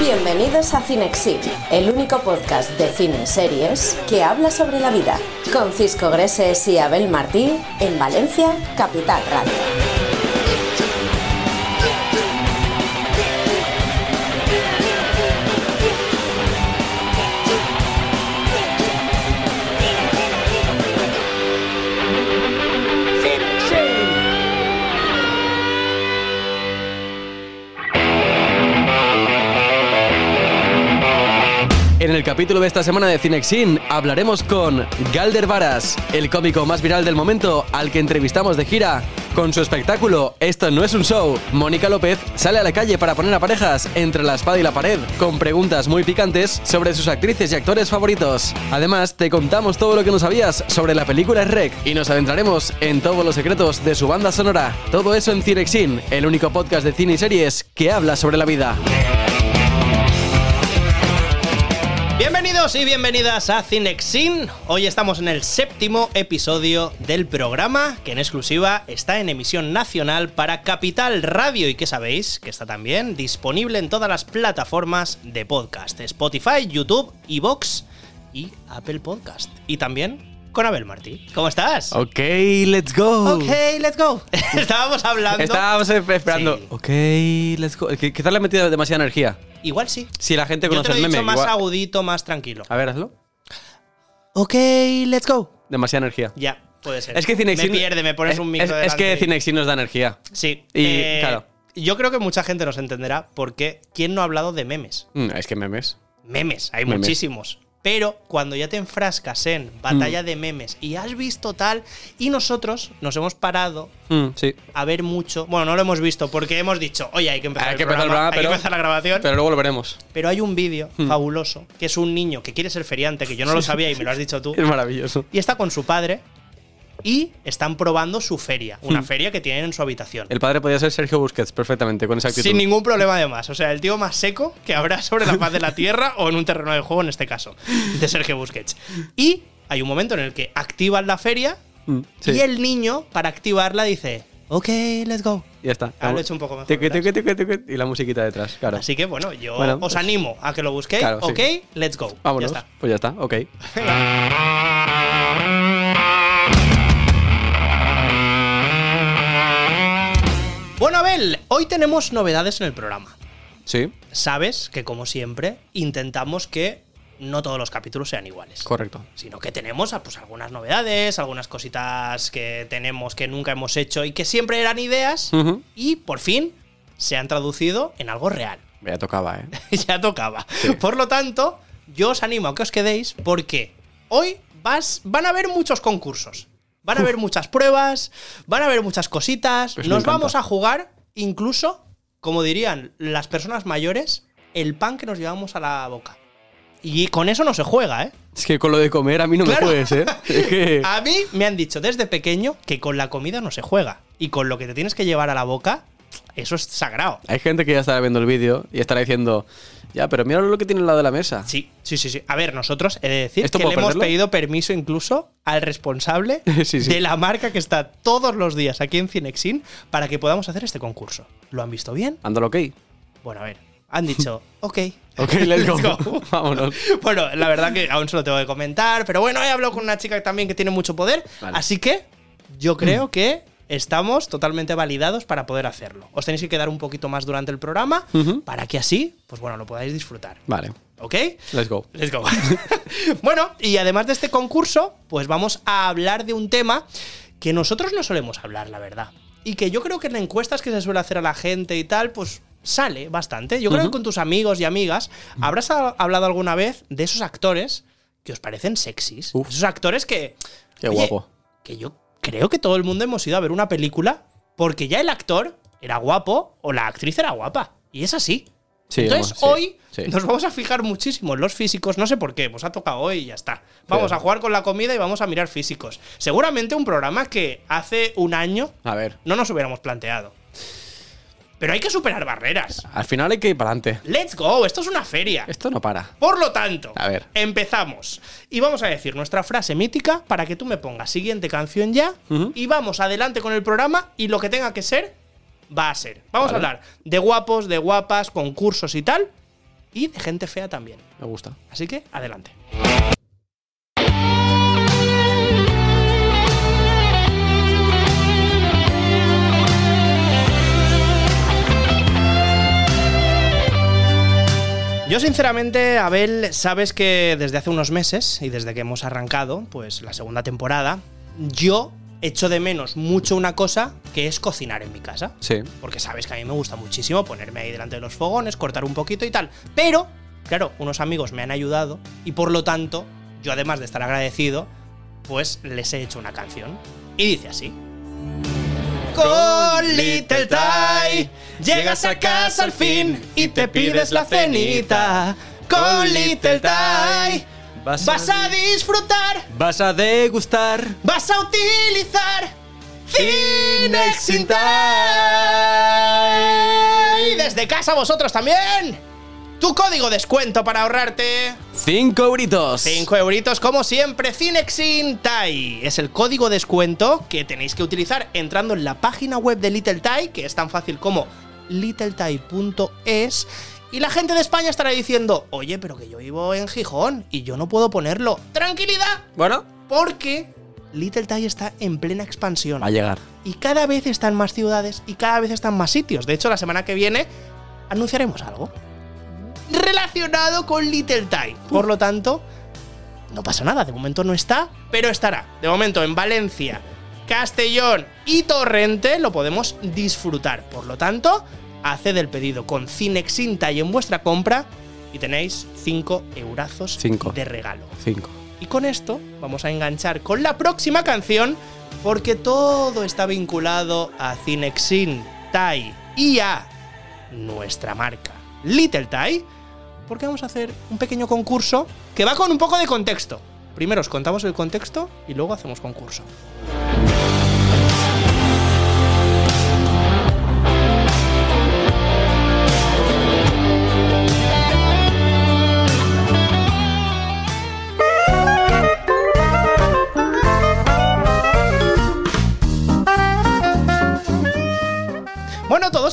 Bienvenidos a Cinexit, el único podcast de cine series que habla sobre la vida, con Cisco Greses y Abel Martí en Valencia, Capital Radio. Capítulo de esta semana de Cinexin hablaremos con Galder Varas, el cómico más viral del momento al que entrevistamos de gira. Con su espectáculo Esto no es un show, Mónica López sale a la calle para poner a parejas entre la espada y la pared, con preguntas muy picantes sobre sus actrices y actores favoritos. Además, te contamos todo lo que no sabías sobre la película Rec y nos adentraremos en todos los secretos de su banda sonora. Todo eso en Cinexin, el único podcast de cine y series que habla sobre la vida. Y bienvenidas a Cinexin. Hoy estamos en el séptimo episodio del programa, que en exclusiva está en emisión nacional para Capital Radio y que sabéis que está también disponible en todas las plataformas de podcast: Spotify, YouTube, Evox y Apple Podcast. Y también con Abel Martí. ¿Cómo estás? Ok, let's go. Ok, let's go. Estábamos hablando. Estábamos esperando. Sí. Ok, let's go. Quizás le he metido demasiada energía. Igual sí. Si la gente Yo te conoce lo he el meme. más igual- agudito, más tranquilo. A ver, hazlo. Ok, let's go. Demasiada energía. Ya, puede ser. Es que Cinexin. Me pierde, me pones es- un micro Es, es que Cinexin nos da energía. Sí. Y, eh, claro. Yo creo que mucha gente nos entenderá porque ¿quién no ha hablado de memes? Mm, es que memes. Memes, hay Memes. muchísimos. Pero cuando ya te enfrascas en batalla Mm. de memes y has visto tal, y nosotros nos hemos parado Mm, sí. a ver mucho. Bueno, no lo hemos visto porque hemos dicho, oye, hay que empezar, Hay el, que empezar el programa, programa, hay que pero- empezar la grabación. Pero, Pero luego lo veremos. hay un vídeo Mm. fabuloso que es un niño que quiere ser feriante, que yo no lo sabía y me lo has dicho tú. Es maravilloso. Y está con su padre y están probando su feria, una Mm. feria que tienen en su habitación. El padre podía ser Sergio Busquets perfectamente con esa actitud. Sin ningún problema además. O sea, el tío más seco que habrá sobre la faz de la Tierra o en un terreno de juego, en este caso, de Sergio Busquets. Y hay un momento en el que activan la feria Mm, sí. y el niño, para activarla, dice, ok, let's go. Ya está. Ah, lo he hecho un poco mejor, Y la musiquita detrás, claro. Así que bueno, yo Bueno, os pues- animo a que lo busquéis. Claro, sí. ok, let's go. Vámonos. Ya está. Pues ya está, ok. Bueno, Abel, hoy tenemos novedades en el programa. Sí, Sabes que, como siempre, intentamos que no todos los capítulos sean iguales. correcto. sino que tenemos pues, algunas novedades, algunas cositas que tenemos que nunca hemos hecho y que siempre eran ideas y por fin se han traducido en algo real. Ya tocaba, ¿eh? ya tocaba. Por lo tanto, yo os animo a que os quedéis porque hoy vas, van a haber muchos concursos. Van a haber muchas pruebas, van a haber muchas cositas. Pues nos vamos a jugar incluso, como dirían las personas mayores, el pan que nos llevamos a la boca. Y con eso no se juega, ¿eh? Es que con lo de comer a mí no Claro. me puedes, ¿eh? Es que. A mí me han dicho desde pequeño que con la comida no se juega. Y con lo que te tienes que llevar a la boca, eso es sagrado. Hay gente que ya estará viendo el vídeo y estará diciendo, ya, pero mira lo que tiene al lado de la mesa. Sí, sí, sí, sí. A ver, nosotros he de decir ¿Esto que le hemos pedido permiso incluso al responsable Sí, sí. de la marca que está todos los días aquí en Cinexin para que podamos hacer este concurso. ¿Lo han visto bien? Ándalo, ok. Bueno, a ver. Han dicho, ok. Ok, let's go. Let's go. Vámonos. Bueno, la verdad que aún se lo tengo que comentar, pero bueno, he hablado con una chica también que tiene mucho poder, Vale. así que yo creo que estamos totalmente validados para poder hacerlo. Os tenéis que quedar un poquito más durante el programa para que así, pues bueno, lo podáis disfrutar. Vale, ¿Ok? let's go. Let's go. bueno, y además de este concurso, pues vamos a hablar de un tema que nosotros no solemos hablar, la verdad. Y que yo creo que en encuestas que se suele hacer a la gente y tal, pues sale bastante. Yo creo que con tus amigos y amigas habrás ha- hablado alguna vez de esos actores que os parecen sexys. Uf. Esos actores que. Qué oye, guapo. Que yo creo que todo el mundo hemos ido a ver una película porque ya el actor era guapo o la actriz era guapa. Y es así. Sí, Entonces, vamos, sí, hoy sí. nos vamos a fijar muchísimo en los físicos. No sé por qué, pues ha tocado hoy y ya está. Vamos Pero- a jugar con la comida y vamos a mirar físicos. Seguramente un programa que hace un año A ver. no nos hubiéramos planteado. Pero hay que superar barreras. Al final hay que ir para adelante. Let's go, esto es una feria. Esto no para. Por lo tanto, A ver. empezamos. Y vamos a decir nuestra frase mítica para que tú me pongas siguiente canción ya. Y vamos adelante con el programa y lo que tenga que ser, va a ser. Vamos Vale. a hablar de guapos, de guapas, concursos y tal. Y de gente fea también. Me gusta. Así que, adelante. Yo sinceramente, Abel, sabes que desde hace unos meses y desde que hemos arrancado, pues la segunda temporada, yo echo de menos mucho una cosa que es cocinar en mi casa. Sí. Porque sabes que a mí me gusta muchísimo ponerme ahí delante de los fogones, cortar un poquito y tal. Pero, claro, unos amigos me han ayudado y por lo tanto, yo además de estar agradecido, pues les he hecho una canción. Y dice así. Con Little Ty llegas a casa al fin y te pides la cenita. Con Little Ty Vas vas a disfrutar, Vas a degustar. vas a utilizar Cinexin Y desde casa vosotros también. Tu código descuento para ahorrarte 5 euritos. 5 euritos, como siempre, Cinexin Tai. Es el código descuento que tenéis que utilizar entrando en la página web de Little Tai, que es tan fácil como littletai.es. Y la gente de España estará diciendo, oye, pero que yo vivo en Gijón y yo no puedo ponerlo. Tranquilidad, Bueno, porque Little Tai está en plena expansión. va a llegar. Y cada vez están más ciudades y cada vez están más sitios. De hecho, la semana que viene anunciaremos algo relacionado con Little Tai. Por lo tanto, no pasa nada. De momento no está, pero estará. De momento en Valencia, Castellón y Torrente lo podemos disfrutar. Por lo tanto, haced el pedido con Cinexin Tai en vuestra compra y tenéis 5 eurazos Cinco. de regalo. 5. Y con esto vamos a enganchar con la próxima canción porque todo está vinculado a Cinexin Tai y a nuestra marca Little Tai porque vamos a hacer un pequeño concurso que va con un poco de contexto. Primero os contamos el contexto y luego hacemos concurso.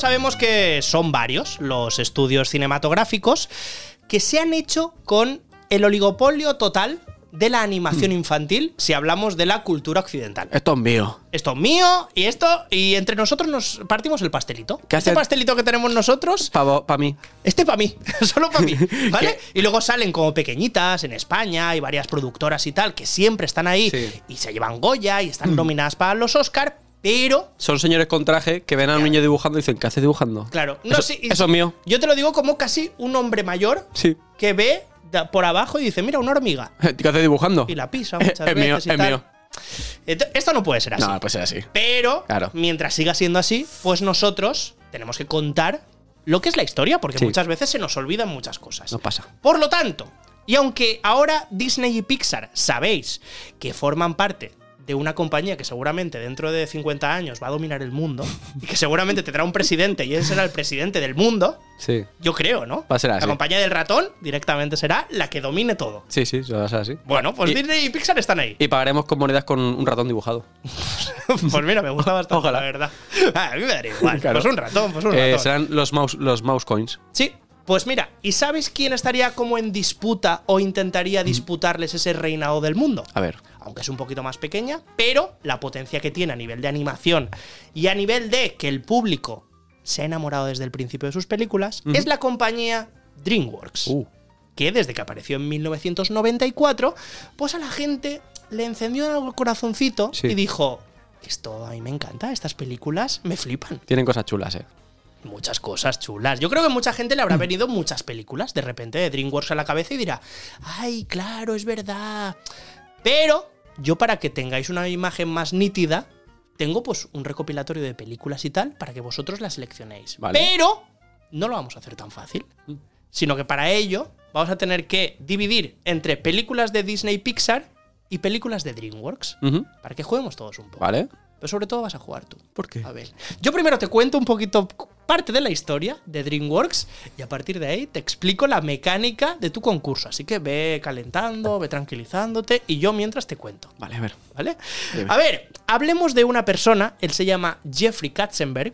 Sabemos que son varios los estudios cinematográficos que se han hecho con el oligopolio total de la animación infantil si hablamos de la cultura occidental. Esto es mío. Esto es mío y esto, y entre nosotros nos partimos el pastelito. ¿Qué este pastelito que tenemos nosotros, Para mí. este para mí, solo para mí, ¿vale? Y luego salen como pequeñitas en España, hay varias productoras y tal que siempre están ahí Sí. y se llevan Goya y están nominadas para los Oscar, pero Son señores con traje que ven a un niño dibujando y dicen, ¿qué hace dibujando? Claro, no, Eso- es mío. Yo te lo digo como casi un hombre mayor Sí. que ve por abajo y dice, mira, una hormiga. ¿Qué hace dibujando? Y la pisa Es muchas veces mío, y es tal. mío. Esto no puede ser así. No, puede ser así. Pero, Claro. mientras siga siendo así, pues nosotros tenemos que contar lo que es la historia, porque Sí. muchas veces se nos olvidan muchas cosas. No pasa. Por lo tanto, y aunque ahora Disney y Pixar sabéis que forman parte de una compañía que seguramente dentro de 50 años va a dominar el mundo y que seguramente tendrá un presidente y ese será el presidente del mundo, Sí. yo creo, ¿no? Va a ser La así. compañía del ratón directamente será la que domine todo. Sí, sí, va a ser así. Bueno, pues Y- Disney y Pixar están ahí. Y pagaremos con monedas con un ratón dibujado. pues mira, me gusta bastante, Ojalá. la verdad. Ah, a mí me daría igual. Claro. Pues un ratón, pues un Eh, ratón. serán los mouse, los mouse coins. Sí, pues mira, ¿y sabes quién estaría como en disputa o intentaría disputarles ese reinado del mundo? A ver. Aunque es un poquito más pequeña, pero la potencia que tiene a nivel de animación y a nivel de que el público se ha enamorado desde el principio de sus películas, es la compañía DreamWorks. Uh. Que desde que apareció en 1994, pues a la gente le encendió el corazoncito Sí. y dijo: Esto a mí me encanta, estas películas me flipan. Tienen cosas chulas, eh. Muchas cosas chulas. Yo creo que mucha gente le habrá venido muchas películas de repente de DreamWorks a la cabeza y dirá, ay, claro, es verdad. Pero yo para que tengáis una imagen más nítida, tengo pues un recopilatorio de películas y tal para que vosotros las seleccionéis. Vale. Pero no lo vamos a hacer tan fácil. Sino que para ello vamos a tener que dividir entre películas de Disney Pixar y películas de DreamWorks. Para que juguemos todos un poco. Vale. Pero sobre todo vas a jugar tú. ¿Por qué? A ver, yo primero te cuento un poquito parte de la historia de DreamWorks y a partir de ahí te explico la mecánica de tu concurso. Así que ve calentando, ve tranquilizándote y yo mientras te cuento. Vale, a ver. ¿Vale? A ver, hablemos de una persona, él se llama Jeffrey Katzenberg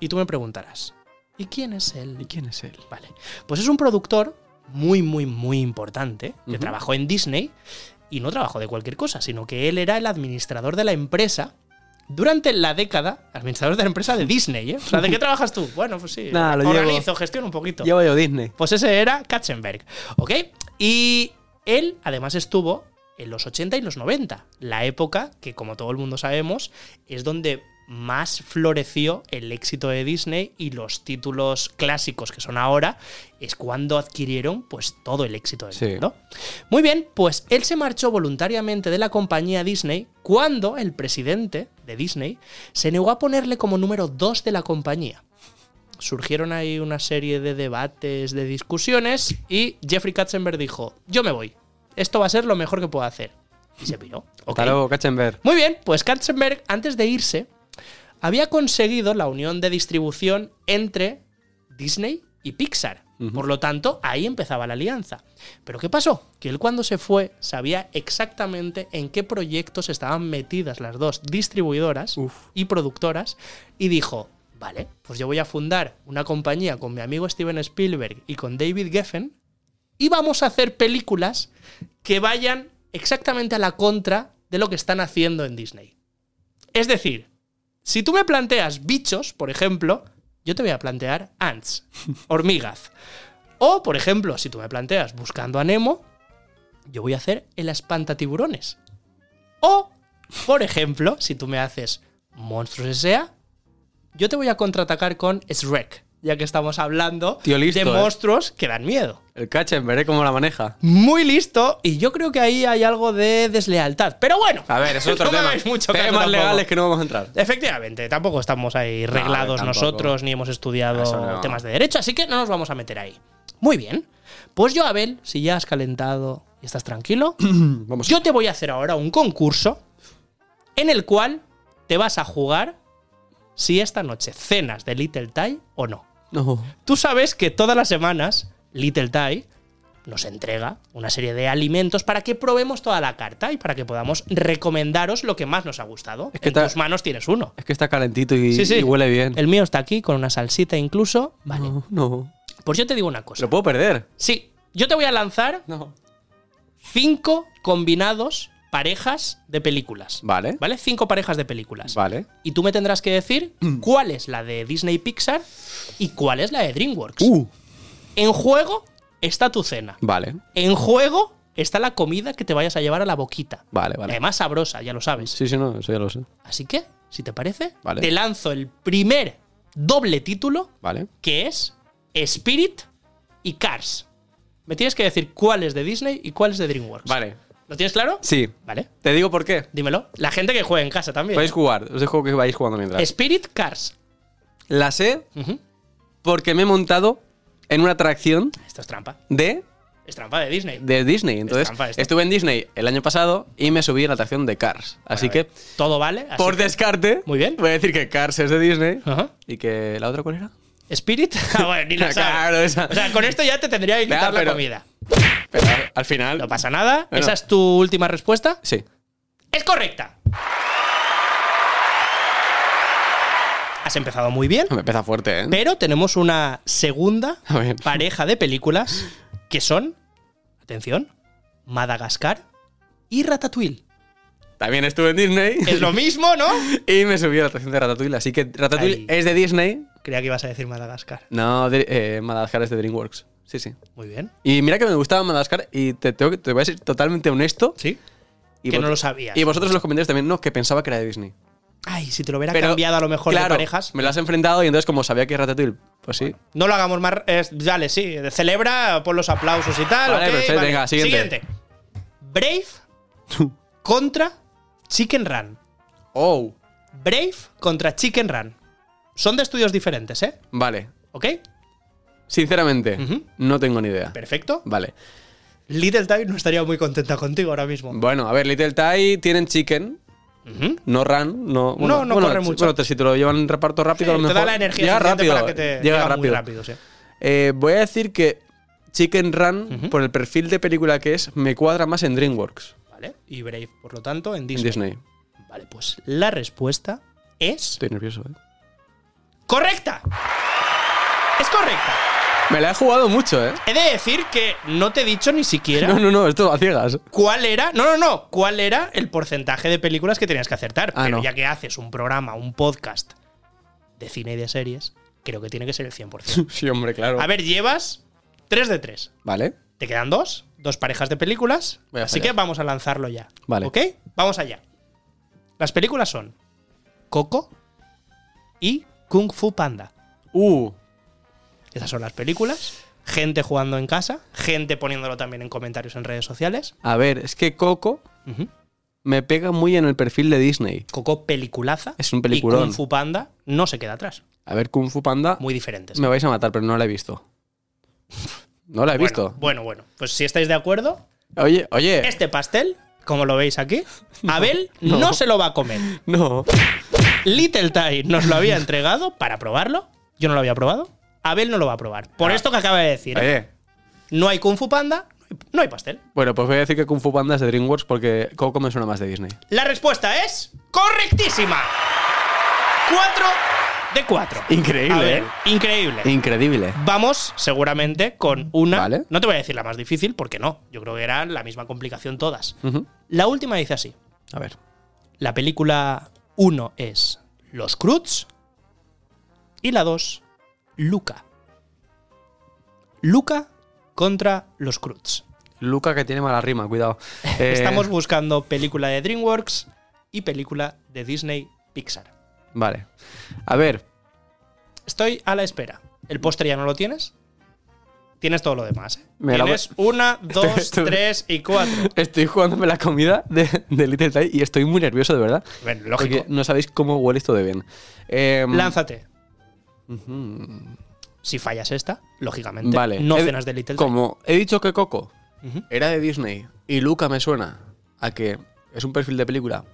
y tú me preguntarás, ¿y quién es él? ¿Y quién es él? Vale. Pues es un productor muy, muy, muy importante que trabajó en Disney y no trabajó de cualquier cosa, sino que él era el administrador de la empresa durante la década, administrador de la empresa de Disney, ¿eh? O sea, ¿de qué trabajas tú? Bueno, pues sí, Nah, lo organizo, gestiono un poquito. Llevo yo Disney. Pues ese era Katzenberg, ¿ok? Y él además estuvo en los 80 y los 90, la época que, como todo el mundo sabemos, es donde más floreció el éxito de Disney y los títulos clásicos que son ahora es cuando adquirieron pues todo el éxito del Sí. mundo. Muy bien, pues él se marchó voluntariamente de la compañía Disney cuando el presidente de Disney se negó a ponerle como número 2 de la compañía surgieron ahí una serie de debates, de discusiones, y Jeffrey Katzenberg dijo, yo me voy, esto va a ser lo mejor que puedo hacer. Y se piró. Ok. Hasta luego, Katzenberg. Muy bien, pues Katzenberg, antes de irse, había conseguido la unión de distribución entre Disney y Pixar. Por lo tanto, ahí empezaba la alianza. Pero ¿qué pasó? Que él cuando se fue sabía exactamente en qué proyectos estaban metidas las dos distribuidoras Uf. y productoras y dijo, vale, pues yo voy a fundar una compañía con mi amigo Steven Spielberg y con David Geffen y vamos a hacer películas que vayan exactamente a la contra de lo que están haciendo en Disney. Es decir, si tú me planteas bichos, por ejemplo, yo te voy a plantear ants, hormigas. O, por ejemplo, si tú me planteas buscando a Nemo, yo voy a hacer el espantatiburones. O, por ejemplo, si tú me haces monstruos S.A., yo te voy a contraatacar con Shrek, ya que estamos hablando Tío listo, de ¿eh? monstruos que dan miedo. El Katzenberg, ¿eh? ¿Cómo la maneja? Muy listo, y yo creo que ahí hay algo de deslealtad. Pero bueno, A ver, es otro no tema. mucho Temas legales que no vamos a entrar. Efectivamente, tampoco estamos ahí reglados nosotros, ni hemos estudiado no. temas de derecho, así que no nos vamos a meter ahí. Muy bien. Pues yo, Abel, si ya has calentado y estás tranquilo, Vamos. yo te voy a hacer ahora un concurso en el cual te vas a jugar si esta noche cenas de Little Thai o no. No. Tú sabes que todas las semanas Little Thai nos entrega una serie de alimentos para que probemos toda la carta y para que podamos recomendaros lo que más nos ha gustado. Es que en tus manos tienes uno. Es que está calentito y, Sí, sí. y huele bien. El mío está aquí con una salsita incluso. Vale. No, no. Pues yo te digo una cosa. ¿Lo puedo perder? Sí, yo te voy a lanzar No. cinco combinados parejas de películas. Vale. ¿Vale? Cinco parejas de películas. Vale. Y tú me tendrás que decir cuál es la de Disney Pixar y cuál es la de DreamWorks. Uh. En juego está tu cena. Vale. En juego está la comida que te vayas a llevar a la boquita. Vale, vale. Además sabrosa, ya lo sabes. Sí, sí, no, eso ya lo sé. Así que, si te parece, Vale. te lanzo el primer doble título Vale. que es Spirit y Cars. Me tienes que decir cuál es de Disney y cuál es de DreamWorks. Vale. ¿Lo tienes claro? Sí. Vale. Te digo por qué. Dímelo. La gente que juega en casa también. Podéis jugar. Os dejo que vayáis jugando mientras. Spirit Cars. La sé porque me he montado en una atracción Esto es trampa. de, Es trampa de Disney. de Disney. Entonces, estuve en Disney el año pasado y me subí en la atracción de Cars. Así A que, Todo vale. así por que- descarte, Muy bien. voy a decir que Cars es de Disney. Ajá. ¿Y que la otra cuál era? Spirit. Ah, bueno, ni la. Claro, esa. O sea, con esto ya te tendría que quitar la pero- comida. Pero al final. No pasa nada. Bueno. ¿Esa es tu última respuesta? Sí. ¡Es correcta! Has empezado muy bien, Me empieza fuerte, ¿eh? pero tenemos una segunda pareja de películas que son, atención, Madagascar y Ratatouille. También estuve en Disney Es lo mismo, ¿no? y me subí a la atracción de Ratatouille. Así que Ratatouille Ahí. es de Disney. Creía que ibas a decir Madagascar. No, de, eh, Madagascar es de DreamWorks. Sí, sí. Muy bien. Y mira que me gustaba Madagascar y te, tengo que- te voy a ser totalmente honesto. Sí. Y que no lo sabías. Y vosotros en los comentarios también, no, que pensaba que era de Disney. Ay, si te lo hubiera Pero, cambiado a lo mejor claro, de parejas. Me lo has enfrentado y entonces, como sabía que era Ratatouille, pues sí. No lo hagamos más. es- dale, sí. Celebra, pon los aplausos y tal. Vale, ok, perfecto, venga, siguiente. Brave contra Chicken Run. Oh, Brave contra Chicken Run. Son de estudios diferentes, ¿eh? vale. ¿Ok? Sinceramente, no tengo ni idea. Perfecto. Vale. Little Time no estaría muy contenta contigo ahora mismo. Bueno, a ver, Little Thai tienen chicken. No run, no. No, no bueno, corre mucho. Bueno, te- si te lo llevan en reparto rápido, a lo te mejor. da la energía llega rápido. para que te llega llega rápido. muy rápido, sí. Eh, voy a decir que Chicken Run, por el perfil de película que es, me cuadra más en DreamWorks, Vale. Y Brave, por lo tanto, en en Disney. Disney. Vale, pues la respuesta es Estoy nervioso, ¿eh? correcta. Es correcta. Me la he jugado mucho, ¿eh? He de decir que no te he dicho ni siquiera No, no, no, esto a ciegas. cuál era. No, no, no. ¿Cuál era el porcentaje de películas que tenías que acertar? Ah, Pero no. ya que haces un programa, un podcast de cine y de series, creo que tiene que ser el 100%. Sí, hombre, claro. A ver, llevas 3 de 3. Vale. Te quedan dos, dos parejas de películas. Así que vamos a lanzarlo ya. Vale. ¿Ok? Vamos allá. Las películas son Coco y Kung Fu Panda. Uh, Esas son las películas. Gente jugando en casa, gente poniéndolo también en comentarios en redes sociales. a ver, es que Coco me pega muy en el perfil de Disney. Coco peliculaza. Es un Y peliculón. Kung Fu Panda no se queda atrás. A ver, Kung Fu Panda, Muy diferentes. me vais a matar, pero no la he visto. No la he bueno, visto. Bueno, bueno. Pues si estáis de acuerdo, Oye, oye. este pastel, como lo veis aquí, Abel no. se lo va a comer. No. Little Ty nos lo había entregado para probarlo. Yo no lo había probado. Abel no lo va a probar. Por Ah. esto que acaba de decir. ¿eh? No hay Kung Fu Panda, no hay pastel. Bueno, pues voy a decir que Kung Fu Panda es de DreamWorks porque Coco me suena más de Disney. La respuesta es correctísima. 4 de 4. Increíble, ¿eh? Increíble. Increíble. Vamos seguramente con una. Vale. No te voy a decir la más difícil porque no. Yo creo que eran la misma complicación todas. La última dice así. A ver. La película 1 es Los Cruz y la 2 Luca. Luca contra los Cruz. Luca que tiene mala rima, cuidado. Eh, Estamos buscando película de DreamWorks y película de Disney Pixar. Vale. A ver, Estoy a la espera. ¿El postre ya no lo tienes? Tienes todo lo demás. ¿eh? La Tienes una, dos, estoy- tres y cuatro. estoy jugándome la comida de, de Little Thai y estoy muy nervioso, de verdad. Bueno, lógico. Porque no sabéis cómo huele esto de bien. Em, Lánzate. Si fallas esta, lógicamente, Vale. no He- cenas de Little Como he dicho que Coco era de Disney y Luca me suena a que es un perfil de película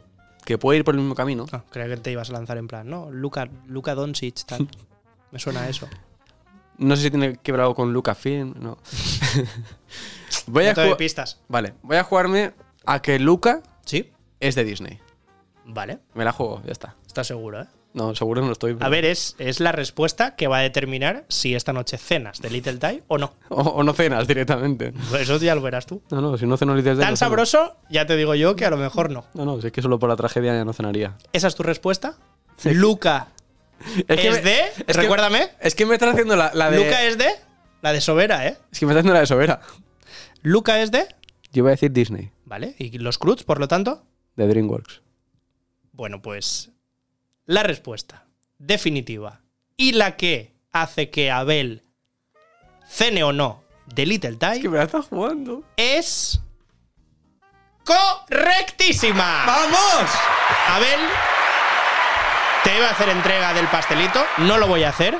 que puede ir por el mismo camino. Ah, creía que te ibas a lanzar en plan, no, Luca, Luca Doncic, tal. Me suena a eso. No sé si tiene que ver algo con Lucasfilm, no. voy No a ju- pistas. Vale, voy a jugarme a que Luca ¿Sí? es de Disney. Vale. Me la juego, ya está. Estás seguro, ¿eh? No, seguro no estoy. A ver, es, es la respuesta que va a determinar si esta noche cenas de Little Thai o no. O, o no cenas directamente. Pues Eso ya lo verás tú. No, no, si no ceno Little Thai, Tan no sabroso, ya te digo yo que a lo mejor no. No, no, si es que solo por la tragedia ya no cenaría. ¿Esa es tu respuesta? Luca es, que me- de. recuérdame. Es que me estás haciendo la, la de. Luca es de. La de Sobera, ¿eh? Es que me estás haciendo la de Sobera. Luca es de. Yo voy a decir Disney, Vale. ¿Y los Cruz, por lo tanto? de DreamWorks. Bueno, pues. La respuesta definitiva y la que hace que Abel cene o no de Little Thai Es que me la estás jugando. es. ¡Correctísima! ¡Vamos! Abel, te iba a hacer entrega del pastelito, no lo voy a hacer,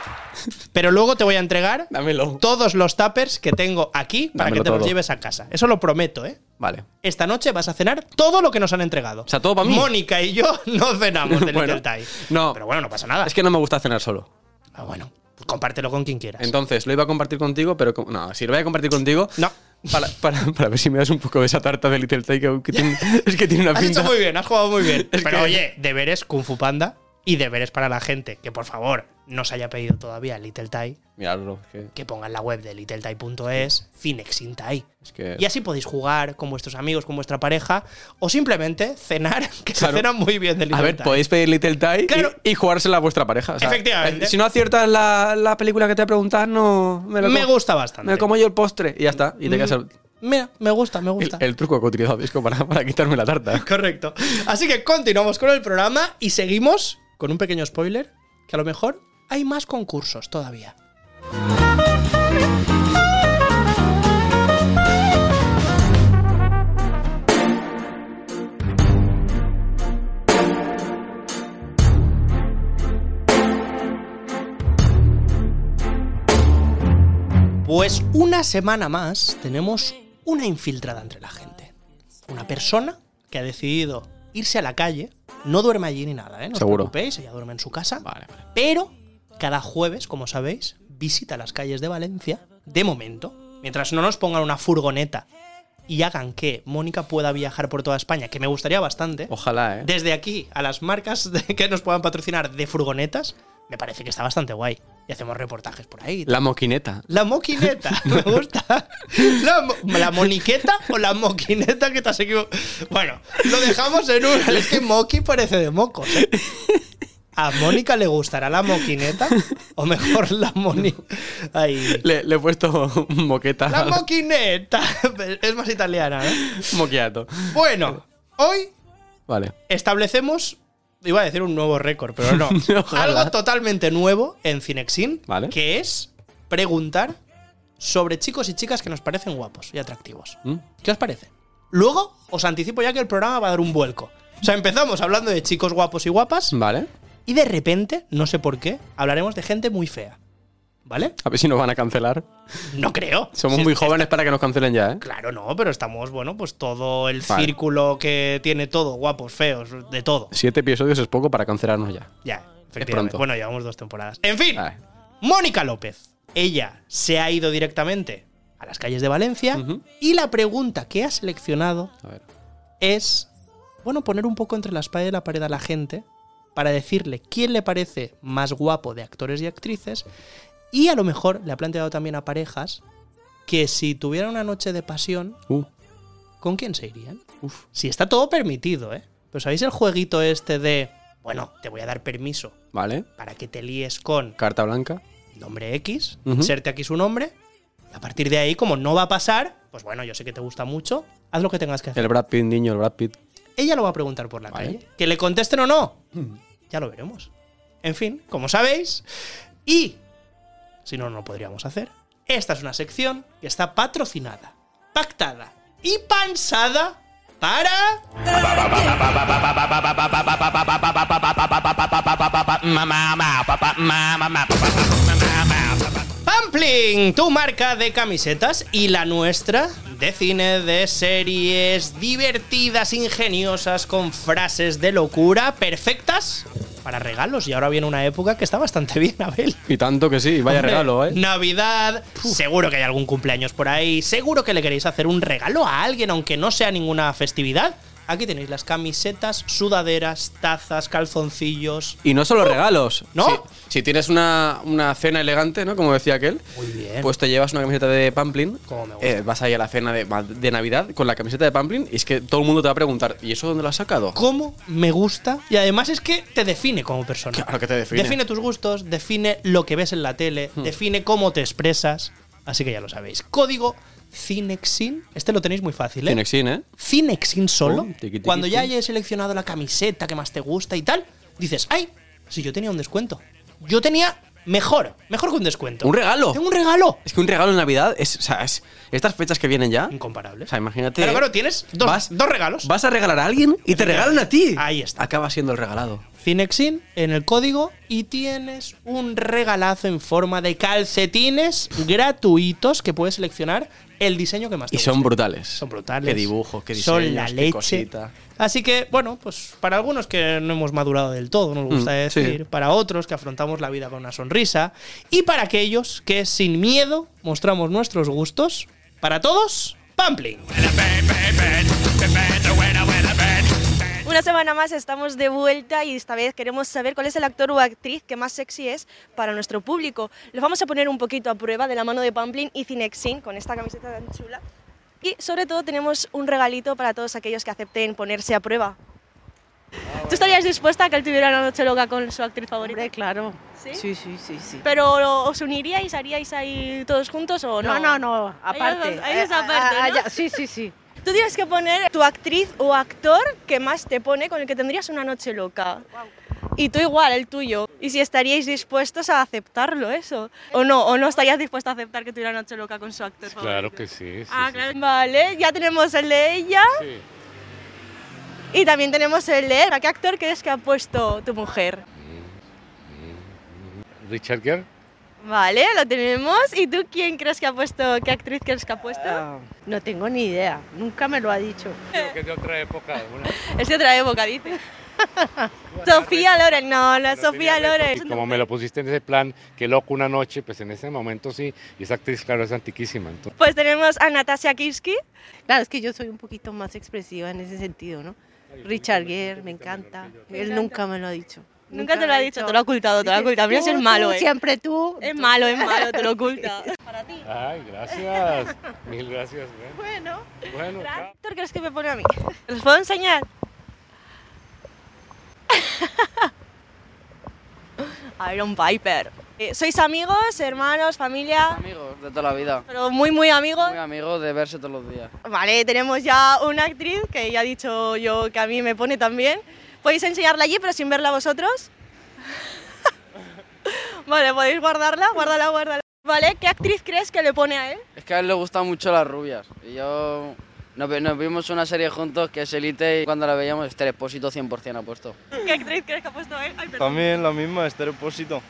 pero luego te voy a entregar Dámelo. todos los tuppers que tengo aquí para Dámelo que te los lleves a casa. Eso lo prometo, ¿eh? Vale. Esta noche vas a cenar todo lo que nos han entregado. O sea, todo para mí. Mónica y yo no cenamos de Bueno, Little Thai. no. Pero bueno, no pasa nada. Es que no me gusta cenar solo. Ah, bueno, pues compártelo con quien quieras. Entonces, lo iba a compartir contigo, pero. No, si lo voy a compartir contigo. no. Para, para, para ver si me das un poco de esa tarta de Little Thai que, tiene, es que tiene una Has pinta. hecho muy bien, has jugado muy bien. Es Pero que- oye, deberes Kung Fu Panda y deberes para la gente que por favor no se haya pedido todavía Little Thai, es que. que ponga en la web de littlethai.es Cinexin Thai. Es que Y así podéis jugar con vuestros amigos, con vuestra pareja, o simplemente cenar, que se Claro. cena muy bien de Little a ver, Thai. podéis pedir Little Thai y- Claro. y, jugársela a vuestra pareja. o sea, Efectivamente. eh, Si no aciertas la, la película que te preguntas, no. Me, lo Me como- gusta bastante. Me como yo el postre y ya está. Y te Mm, quedas Mira, me gusta, me gusta. el truco que he utilizado Disco para, para quitarme la tarta. Correcto. Así que continuamos con el programa y seguimos con un pequeño spoiler, que a lo mejor hay más concursos todavía. Pues una semana más tenemos una infiltrada entre la gente. Una persona que ha decidido irse a la calle No duerme allí ni nada, ¿eh? No os Seguro. preocupéis, ella duerme en su casa. Vale, vale. Pero cada jueves, como sabéis, visita las calles de Valencia, de momento, mientras no nos pongan una furgoneta y hagan que Mónica pueda viajar por toda España, que me gustaría bastante. Ojalá, ¿eh? Desde aquí a las marcas que nos puedan patrocinar de furgonetas, me parece que está bastante guay. Y hacemos reportajes por ahí. La moquineta. La moquineta, me gusta. La, mo- ¿la moniqueta o la moquineta que te has equivocado? Bueno, lo dejamos en un. Es que moqui parece de mocos, ¿eh? ¿A Mónica le gustará la moquineta? O mejor la moni. Ahí. Le, le he puesto moqueta. La moquineta. Es más italiana, ¿eh? Moquiato. Bueno, hoy Vale. establecemos. Iba a decir un nuevo récord, pero no. Algo totalmente nuevo en Cinexin, Vale. que es preguntar sobre chicos y chicas que nos parecen guapos y atractivos. ¿Mm? ¿Qué os parece? Luego, os anticipo ya que el programa va a dar un vuelco. O sea, empezamos hablando de chicos guapos y guapas Vale. Y de repente, no sé por qué, hablaremos de gente muy fea. ¿Vale? A ver si nos van a cancelar. No creo. Somos Si muy es- jóvenes para que nos cancelen ya, ¿eh? Claro, no, pero estamos, bueno, pues todo el Vale. círculo que tiene todo, guapos, feos, de todo. Siete episodios es poco para cancelarnos ya. Ya, efectivamente. pronto. Bueno, llevamos dos temporadas. En fin, Vale. Mónica López. Ella se ha ido directamente a las calles de Valencia y la pregunta que ha seleccionado A ver. es, bueno, poner un poco entre la espada y la pared a la gente para decirle quién le parece más guapo de actores y actrices y a lo mejor le ha planteado también a parejas que si tuvieran una noche de pasión, Uh, ¿con quién se irían? uf. Si está todo permitido, ¿eh? Pero ¿sabéis el jueguito este de, bueno, te voy a dar permiso Vale. para que te líes con Carta blanca. nombre X, inserte aquí su nombre, y a partir de ahí, como no va a pasar, pues bueno, yo sé que te gusta mucho, haz lo que tengas que hacer. El Brad Pitt, niño, el Brad Pitt. Ella lo va a preguntar por la Vale. calle. Que le contesten o no, ya lo veremos. En fin, como sabéis, y si no, no lo podríamos hacer. Esta es una sección que está patrocinada, pactada y pensada para. Pampling, tu marca de camisetas y la nuestra de cine, de series divertidas, ingeniosas, con frases de locura perfectas para regalos. Y ahora viene una época que está bastante bien, Abel. Y tanto que sí, vaya Hombre, regalo, ¿eh? Navidad, seguro que hay algún cumpleaños por ahí, seguro que le queréis hacer un regalo a alguien, aunque no sea ninguna festividad. Aquí tenéis las camisetas, sudaderas, tazas, calzoncillos. Y no solo regalos. ¿No? Si, si tienes una, una cena elegante, ¿no? Como decía aquel. Muy bien. Pues te llevas una camiseta de Pamplin. Como me gusta. eh, vas ahí a la cena de, de Navidad con la camiseta de Pamplin y es que todo el mundo te va a preguntar, ¿y eso dónde lo has sacado? cómo me gusta y además es que te define como persona. Claro que te define. Hmm. Define tus gustos, define lo que ves en la tele, define cómo te expresas. Así que ya lo sabéis. Código Cinexin. Este lo tenéis muy fácil, ¿eh? Cinexin, ¿eh? Cinexin solo. Pum, tiqui, tiqui, cuando ya hayas seleccionado la camiseta que más te gusta y tal, dices, ¡ay! Si yo tenía un descuento. Yo tenía mejor, mejor que un descuento. ¡Un regalo! Tengo un regalo. Es que un regalo en Navidad es, o sea, es- estas fechas que vienen ya. Incomparable. O sea, imagínate. Pero claro, tienes dos, vas, dos regalos. Vas a regalar a alguien y te regalan a ti. Ahí está. Acaba siendo el regalado. Cinexin en el código y tienes un regalazo en forma de calcetines gratuitos que puedes seleccionar el diseño que más te Y son guste. brutales. Son brutales. Qué dibujos, qué diseños, Son la qué leche. cosita. Así que, bueno, pues para algunos que no hemos madurado del todo, nos gusta Mm, decir, sí. para otros que afrontamos la vida con una sonrisa, y para aquellos que sin miedo mostramos nuestros gustos, para todos, Pampling. Una semana más estamos de vuelta y esta vez queremos saber cuál es el actor o actriz que más sexy es para nuestro público. Los vamos a poner un poquito a prueba de la mano de Pamplin y Cinexin con esta camiseta tan chula. Y sobre todo tenemos un regalito para todos aquellos que acepten ponerse a prueba. ¿Tú estarías dispuesta a que él tuviera una noche loca con su actriz favorita? Hombre, claro. ¿Sí? Sí, sí, sí, sí. ¿Pero os uniríais, haríais ahí todos juntos o no? No, no, no, aparte. Ahí es Eh, aparte, ¿no? ya, Sí, sí, sí. Tú tienes que poner tu actriz o actor que más te pone, con el que tendrías una noche loca. Y tú igual, el tuyo. Y si estaríais dispuestos a aceptarlo, eso. O no, o no estarías dispuesto a aceptar que tuviera una noche loca con su actor. Claro favorito? que sí. sí, Ah, sí. Vale, ya tenemos el de ella sí. y también tenemos el de él. ¿A qué actor crees que ha puesto tu mujer? Richard Gere. Vale, lo tenemos. ¿Y tú quién crees que ha puesto, qué actriz crees que ha puesto? Ah, no tengo ni idea. Nunca me lo ha dicho. Creo que es de otra época. una- Es de otra época, dice. Sofía Loren, no, no Sofía. Loren. Como me lo pusiste en ese plan, que loco una noche, pues en ese momento sí. Y esa actriz, claro, es antiquísima. Entonces, Pues tenemos a Natasha Kirski. Claro, es que yo soy un poquito más expresiva en ese sentido, ¿no? Richard Gere, me encanta. Él nunca me lo ha dicho. Nunca te lo ha dicho, te lo ha ocultado, te lo ha ocultado. Mira si es malo, eh. Siempre tú. Es malo, es malo, te lo oculta. Para ti. ay, gracias. Mil gracias. ¿eh? Bueno. Bueno, ¿Qué crees que me pone a mí? ¿Os puedo enseñar? Iron Piper. Eh, ¿Sois amigos, hermanos, familia? Amigos de toda la vida. Pero muy, muy amigos. Muy amigos de verse todos los días. Vale, tenemos ya una actriz que ya he dicho yo que a mí me pone también. ¿Podéis enseñarla allí pero sin verla vosotros? vale, podéis guardarla, guárdala, guárdala. Vale, ¿qué actriz crees que le pone a él? Es que a él le gustan mucho las rubias. Y yo... Nos, vi- nos vimos una serie juntos que es Elite y cuando la veíamos Esther Expósito 100% apuesto. ¿Qué actriz crees que ha puesto él? Ay. También la misma, Esther Expósito.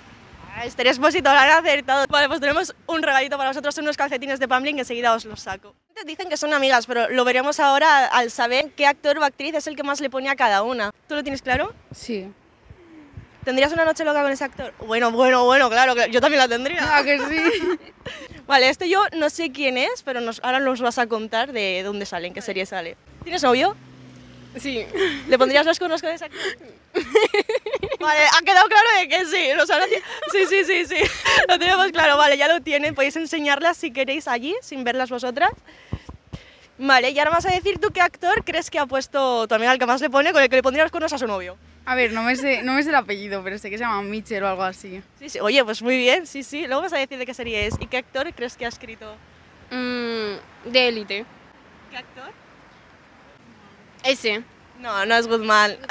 Ah, Esther Expósito, lo han acertado. Vale, pues tenemos un regalito para vosotros, unos calcetines de Pamblin que enseguida os los saco. Dicen que son amigas, pero lo veremos ahora al saber qué actor o actriz es el que más le pone a cada una. ¿Tú lo tienes claro? Sí. ¿Tendrías una noche loca con ese actor? Bueno, bueno, bueno, claro, yo también la tendría. Ah, que sí. Vale, este yo no sé quién es, pero nos, ahora nos vas a contar de dónde sale, en qué serie sale. ¿Tienes novio? Sí. ¿Le pondrías los cuernos con ese actor? Vale, ha quedado claro de que sí. o sea, lo ti- sí, sí, sí, sí. Lo tenemos claro, vale, ya lo tienen. Podéis enseñarlas si queréis allí, sin verlas vosotras. Vale, y ahora vas a decir tú qué actor crees que ha puesto tu amiga el que más le pone, con el que le pondría los cuernos a su novio. A ver, no me, sé, no me sé el apellido, pero sé que se llama Mitchell o algo así. Sí, sí. Oye, pues muy bien, sí, sí. Luego vas a decir de qué serie es. ¿Y qué actor crees que ha escrito? Mm, de élite. ¿Qué actor? Ese. No, no es Guzmán.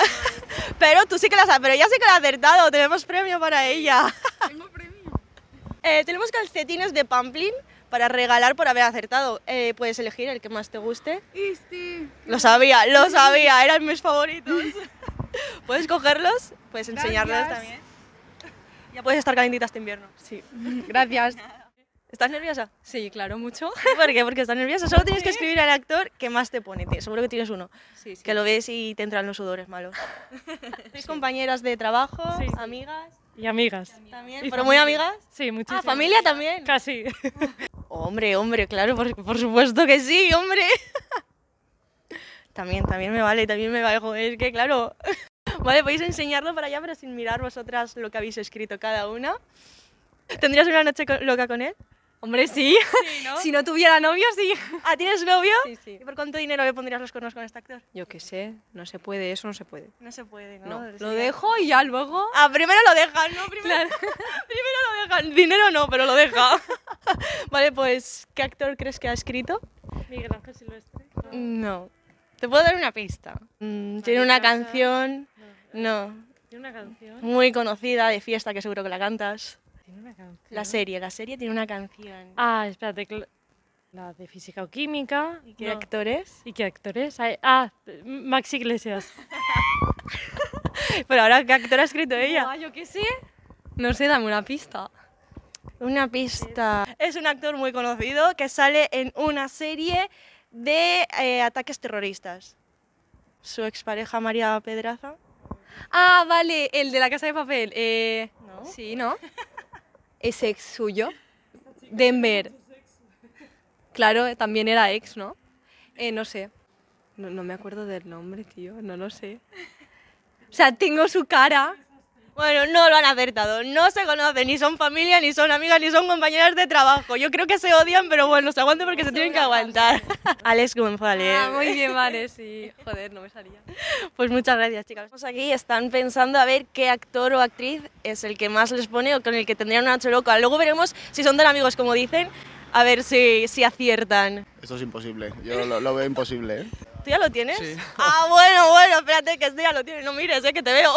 pero tú sí que la sabes, pero ella sí que la ha acertado. Tenemos premio para ella. Tengo premio. Eh, tenemos calcetines de Pamplin para regalar por haber acertado. Eh, puedes elegir el que más te guste. Este. Lo sabía, lo sabía, eran mis favoritos. puedes cogerlos, puedes enseñarlos Gracias. también. Ya puedes estar calentita este invierno. Sí. Gracias. ¿Estás nerviosa? Sí, claro, mucho. ¿Por qué? Porque estás nerviosa. Solo tienes que escribir al actor que más te pone. Seguro que tienes uno. Sí, sí. Que lo ves y te entran los sudores malos. ¿Sois compañeras de trabajo? Sí. ¿Amigas? Y amigas. ¿También? Y ¿Pero muy amigas? Sí, muchísimas. Ah, ¿familia también? Casi. Hombre, hombre, claro, por, por supuesto que sí, hombre. También, también me vale, también me vale, joder, es que claro. Vale, podéis enseñarlo para allá, pero sin mirar vosotras lo que habéis escrito cada una. ¿Tendrías una noche loca con él? Hombre, sí. ¿no? Si no tuviera novio, sí. Ah, ¿tienes novio? Sí, sí. ¿Y por cuánto dinero le pondrías los cuernos con este actor? Yo qué sé, no se puede, eso no se puede. No se puede, ¿no? Lo dejo y ya luego. Ah, primero lo dejan, ¿no? Primero, primero lo dejan. Dinero no, pero lo deja. vale, pues, ¿qué actor crees que ha escrito? Miguel Ángel Silvestre. No. ¿Te puedo dar una pista? Mm, tiene una canción, no, Tiene una canción. muy conocida de fiesta que seguro que la cantas. Tiene una canción. La serie, la serie tiene una canción. Ah, espérate. La de física o química. ¿Y qué No. actores? ¿Y qué actores? Ah, Max Iglesias. Pero ahora, ¿qué actor ha escrito ella? Ah, yo qué sé. No sé, dame una pista. Una pista. Es un actor muy conocido que sale en una serie de eh, ataques terroristas. Su expareja María Pedraza. Ah, vale, el de la casa de papel. Eh, ¿No? Sí, ¿no? Es ex suyo. Denver. Claro, también era ex, ¿no? Eh, no sé. No, no me acuerdo del nombre, tío. No lo sé. O sea, tengo su cara. Bueno, no lo han acertado. No se conocen, ni son familia, ni son amigas, ni son compañeras de trabajo. Yo creo que se odian, pero bueno, se aguantan porque se tienen que aguantar. Alex González. Ah, muy bien, vale, sí. Joder, no me salía. Pues muchas gracias, chicas. Estamos aquí, están pensando a ver qué actor o actriz es el que más les pone o con el que tendrían una noche loca. Luego veremos si son tan amigos como dicen, a ver si, si aciertan. Esto es imposible, yo lo, lo veo imposible. ¿eh? ¿Tú ya lo tienes? Ah, bueno, bueno, espérate que este ya lo tiene. No mires, eh, que te veo.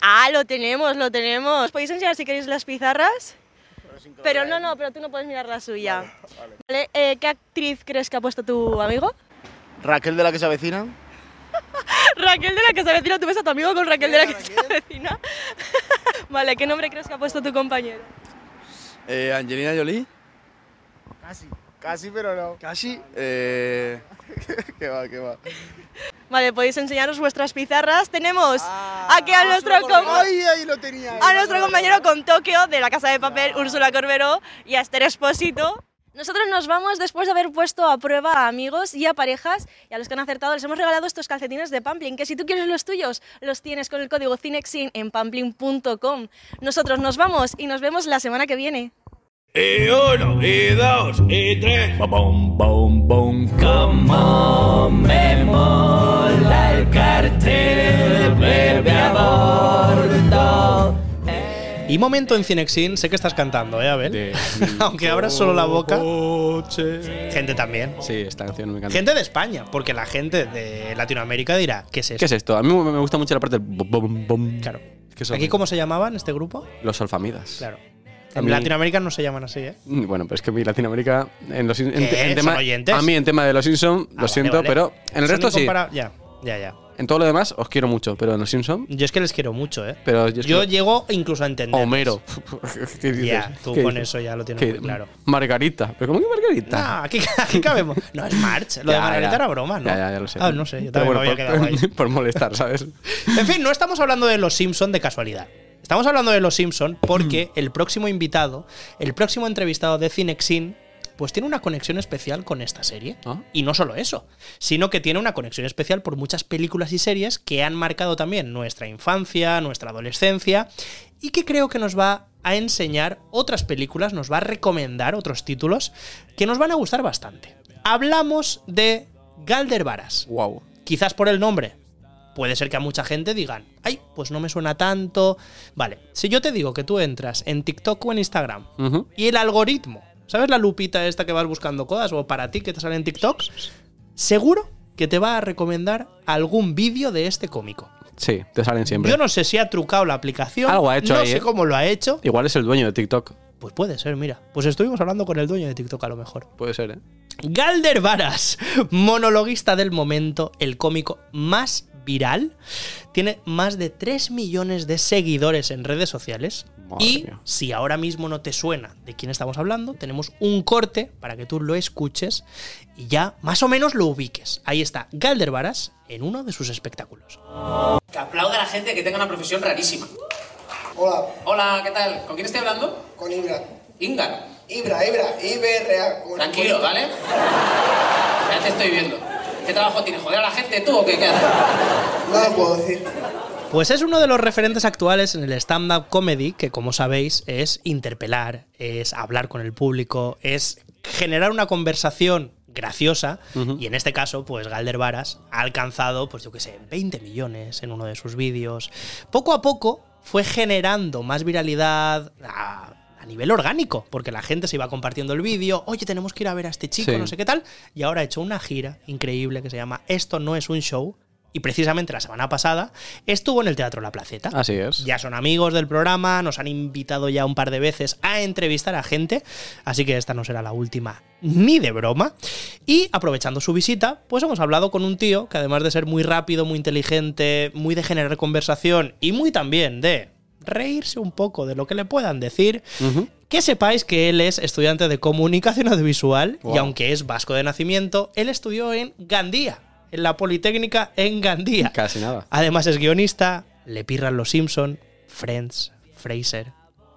Ah, lo tenemos, lo tenemos. ¿Podéis enseñar si queréis las pizarras? Pero no, no, pero tú no puedes mirar la suya. Vale, eh, ¿Qué actriz crees que ha puesto tu amigo? Raquel de la que se avecina. Raquel de la que se avecina. ¿Tú ves a tu amigo con Raquel de la que se avecina? vale, ¿qué nombre crees que ha puesto tu compañero? Eh, Angelina Jolie. Casi, casi, pero no. Casi. Eh, ¿Qué va, qué va? Vale, podéis enseñaros vuestras pizarras. Tenemos aquí a nuestro, com- Ay, ahí lo tenía. a nuestro compañero con Tokio de la Casa de Papel, Úrsula Corberó, y a Esther Espósito. Nosotros nos vamos después de haber puesto a prueba a amigos y a parejas y a los que han acertado les hemos regalado estos calcetines de Pamplin, que si tú quieres los tuyos, los tienes con el código CINEXIN en pamplin.com. Nosotros nos vamos y nos vemos la semana que viene. Y uno, y dos, y tres. Bom, bom, bom. Como me mola el cartel, bebe a bordo. Y momento en Cinexin, sé que estás cantando, ¿eh, Abel? Aunque abras solo la boca. Gente también. Sí, esta canción me encanta. Gente de España, porque la gente de Latinoamérica dirá, ¿qué es esto? ¿Qué es esto? A mí me gusta mucho la parte del bom, bom, bom. Claro. ¿Aquí cómo se llamaban este grupo? los alfamidas. Claro. En mí- Latinoamérica no se llaman así, ¿eh? Mm, Bueno, pero es que mi Latinoamérica en los en, en tema a mí en tema de los Simpsons lo Ah, vale, siento, vale. pero en el Son resto sí. Ya, ya, ya. En todo lo demás os quiero mucho, pero en los Simpsons, Yo es que les quiero mucho, ¿eh? pero yo, es Yo que- llego incluso a entender. Homero. ¿Qué dices? Ya, tú ¿Qué con dices? eso ya lo tienes muy claro. Margarita. ¿Pero cómo que Margarita? No, aquí, aquí cabemos. No, es March. Lo de Margarita ya. era broma, ¿no? Ya, ya, ya lo sé. Ah, no sé, yo también me bueno, había quedado ahí. por, por molestar, ¿sabes? En fin, no estamos hablando de los Simpson de casualidad. Estamos hablando de los Simpson porque el próximo invitado, el próximo entrevistado de Cinexin, pues tiene una conexión especial con esta serie. Ah. Y no solo eso, sino que tiene una conexión especial por muchas películas y series que han marcado también nuestra infancia, nuestra adolescencia, y que creo que nos va a enseñar otras películas, nos va a recomendar otros títulos que nos van a gustar bastante. Hablamos de Galder Varas. Wow. Quizás por el nombre. Puede ser que a mucha gente digan, ay, pues no me suena tanto. Vale, si yo te digo que tú entras en TikTok o en Instagram y el algoritmo, ¿sabes la lupita esta que vas buscando cosas o para ti que te sale en TikTok? Seguro que te va a recomendar algún vídeo de este cómico. Sí, te salen siempre. Yo no sé si ha trucado la aplicación. Algo ha hecho No ahí, sé ¿eh? cómo lo ha hecho. Igual es el dueño de TikTok. Pues puede ser, mira. Pues estuvimos hablando con el dueño de TikTok a lo mejor. Puede ser, ¿eh? Galder Varas, monologuista del momento, el cómico más viral, tiene más de 3 millones de seguidores en redes sociales. Madre y mía. si ahora mismo no te suena de quién estamos hablando, tenemos un corte para que tú lo escuches y ya más o menos lo ubiques. Ahí está Galder Varas en uno de sus espectáculos. Que aplauda a la gente que tenga una profesión rarísima. Hola, Hola, ¿qué tal? ¿Con quién estoy hablando? con Ibra. Inga. Ibra, Ibra, IBRA. Tranquilo, ¿vale? Ya te estoy viendo. ¿Qué trabajo tienes? ¿Joder a la gente tú o qué? ¿Qué haces? No lo puedo decir. Pues es uno de los referentes actuales en el stand-up comedy, que como sabéis es interpelar, es hablar con el público, es generar una conversación graciosa y en este caso pues Galder Varas ha alcanzado pues yo que sé 20 millones en uno de sus vídeos poco a poco fue generando más viralidad nivel orgánico porque la gente se iba compartiendo el vídeo oye tenemos que ir a ver a este chico Sí. no sé qué tal y ahora ha hecho una gira increíble que se llama esto no es un show y precisamente la semana pasada estuvo en el Teatro La Placeta. Así es. Ya son amigos del programa, nos han invitado ya un par de veces a entrevistar a gente, así que esta no será la última ni de broma. Y aprovechando su visita, pues hemos hablado con un tío que además de ser muy rápido, muy inteligente, muy de generar conversación y muy también de reírse un poco de lo que le puedan decir, que sepáis que él es estudiante de comunicación audiovisual y aunque es vasco de nacimiento, él estudió en Gandía, en la Politécnica en Gandía. Casi nada. Además es guionista, le pirran los Simpson, Friends, Fraser.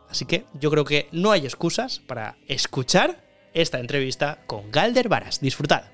Así que yo creo que no hay excusas para escuchar esta entrevista con Galder Varas. Disfrutad.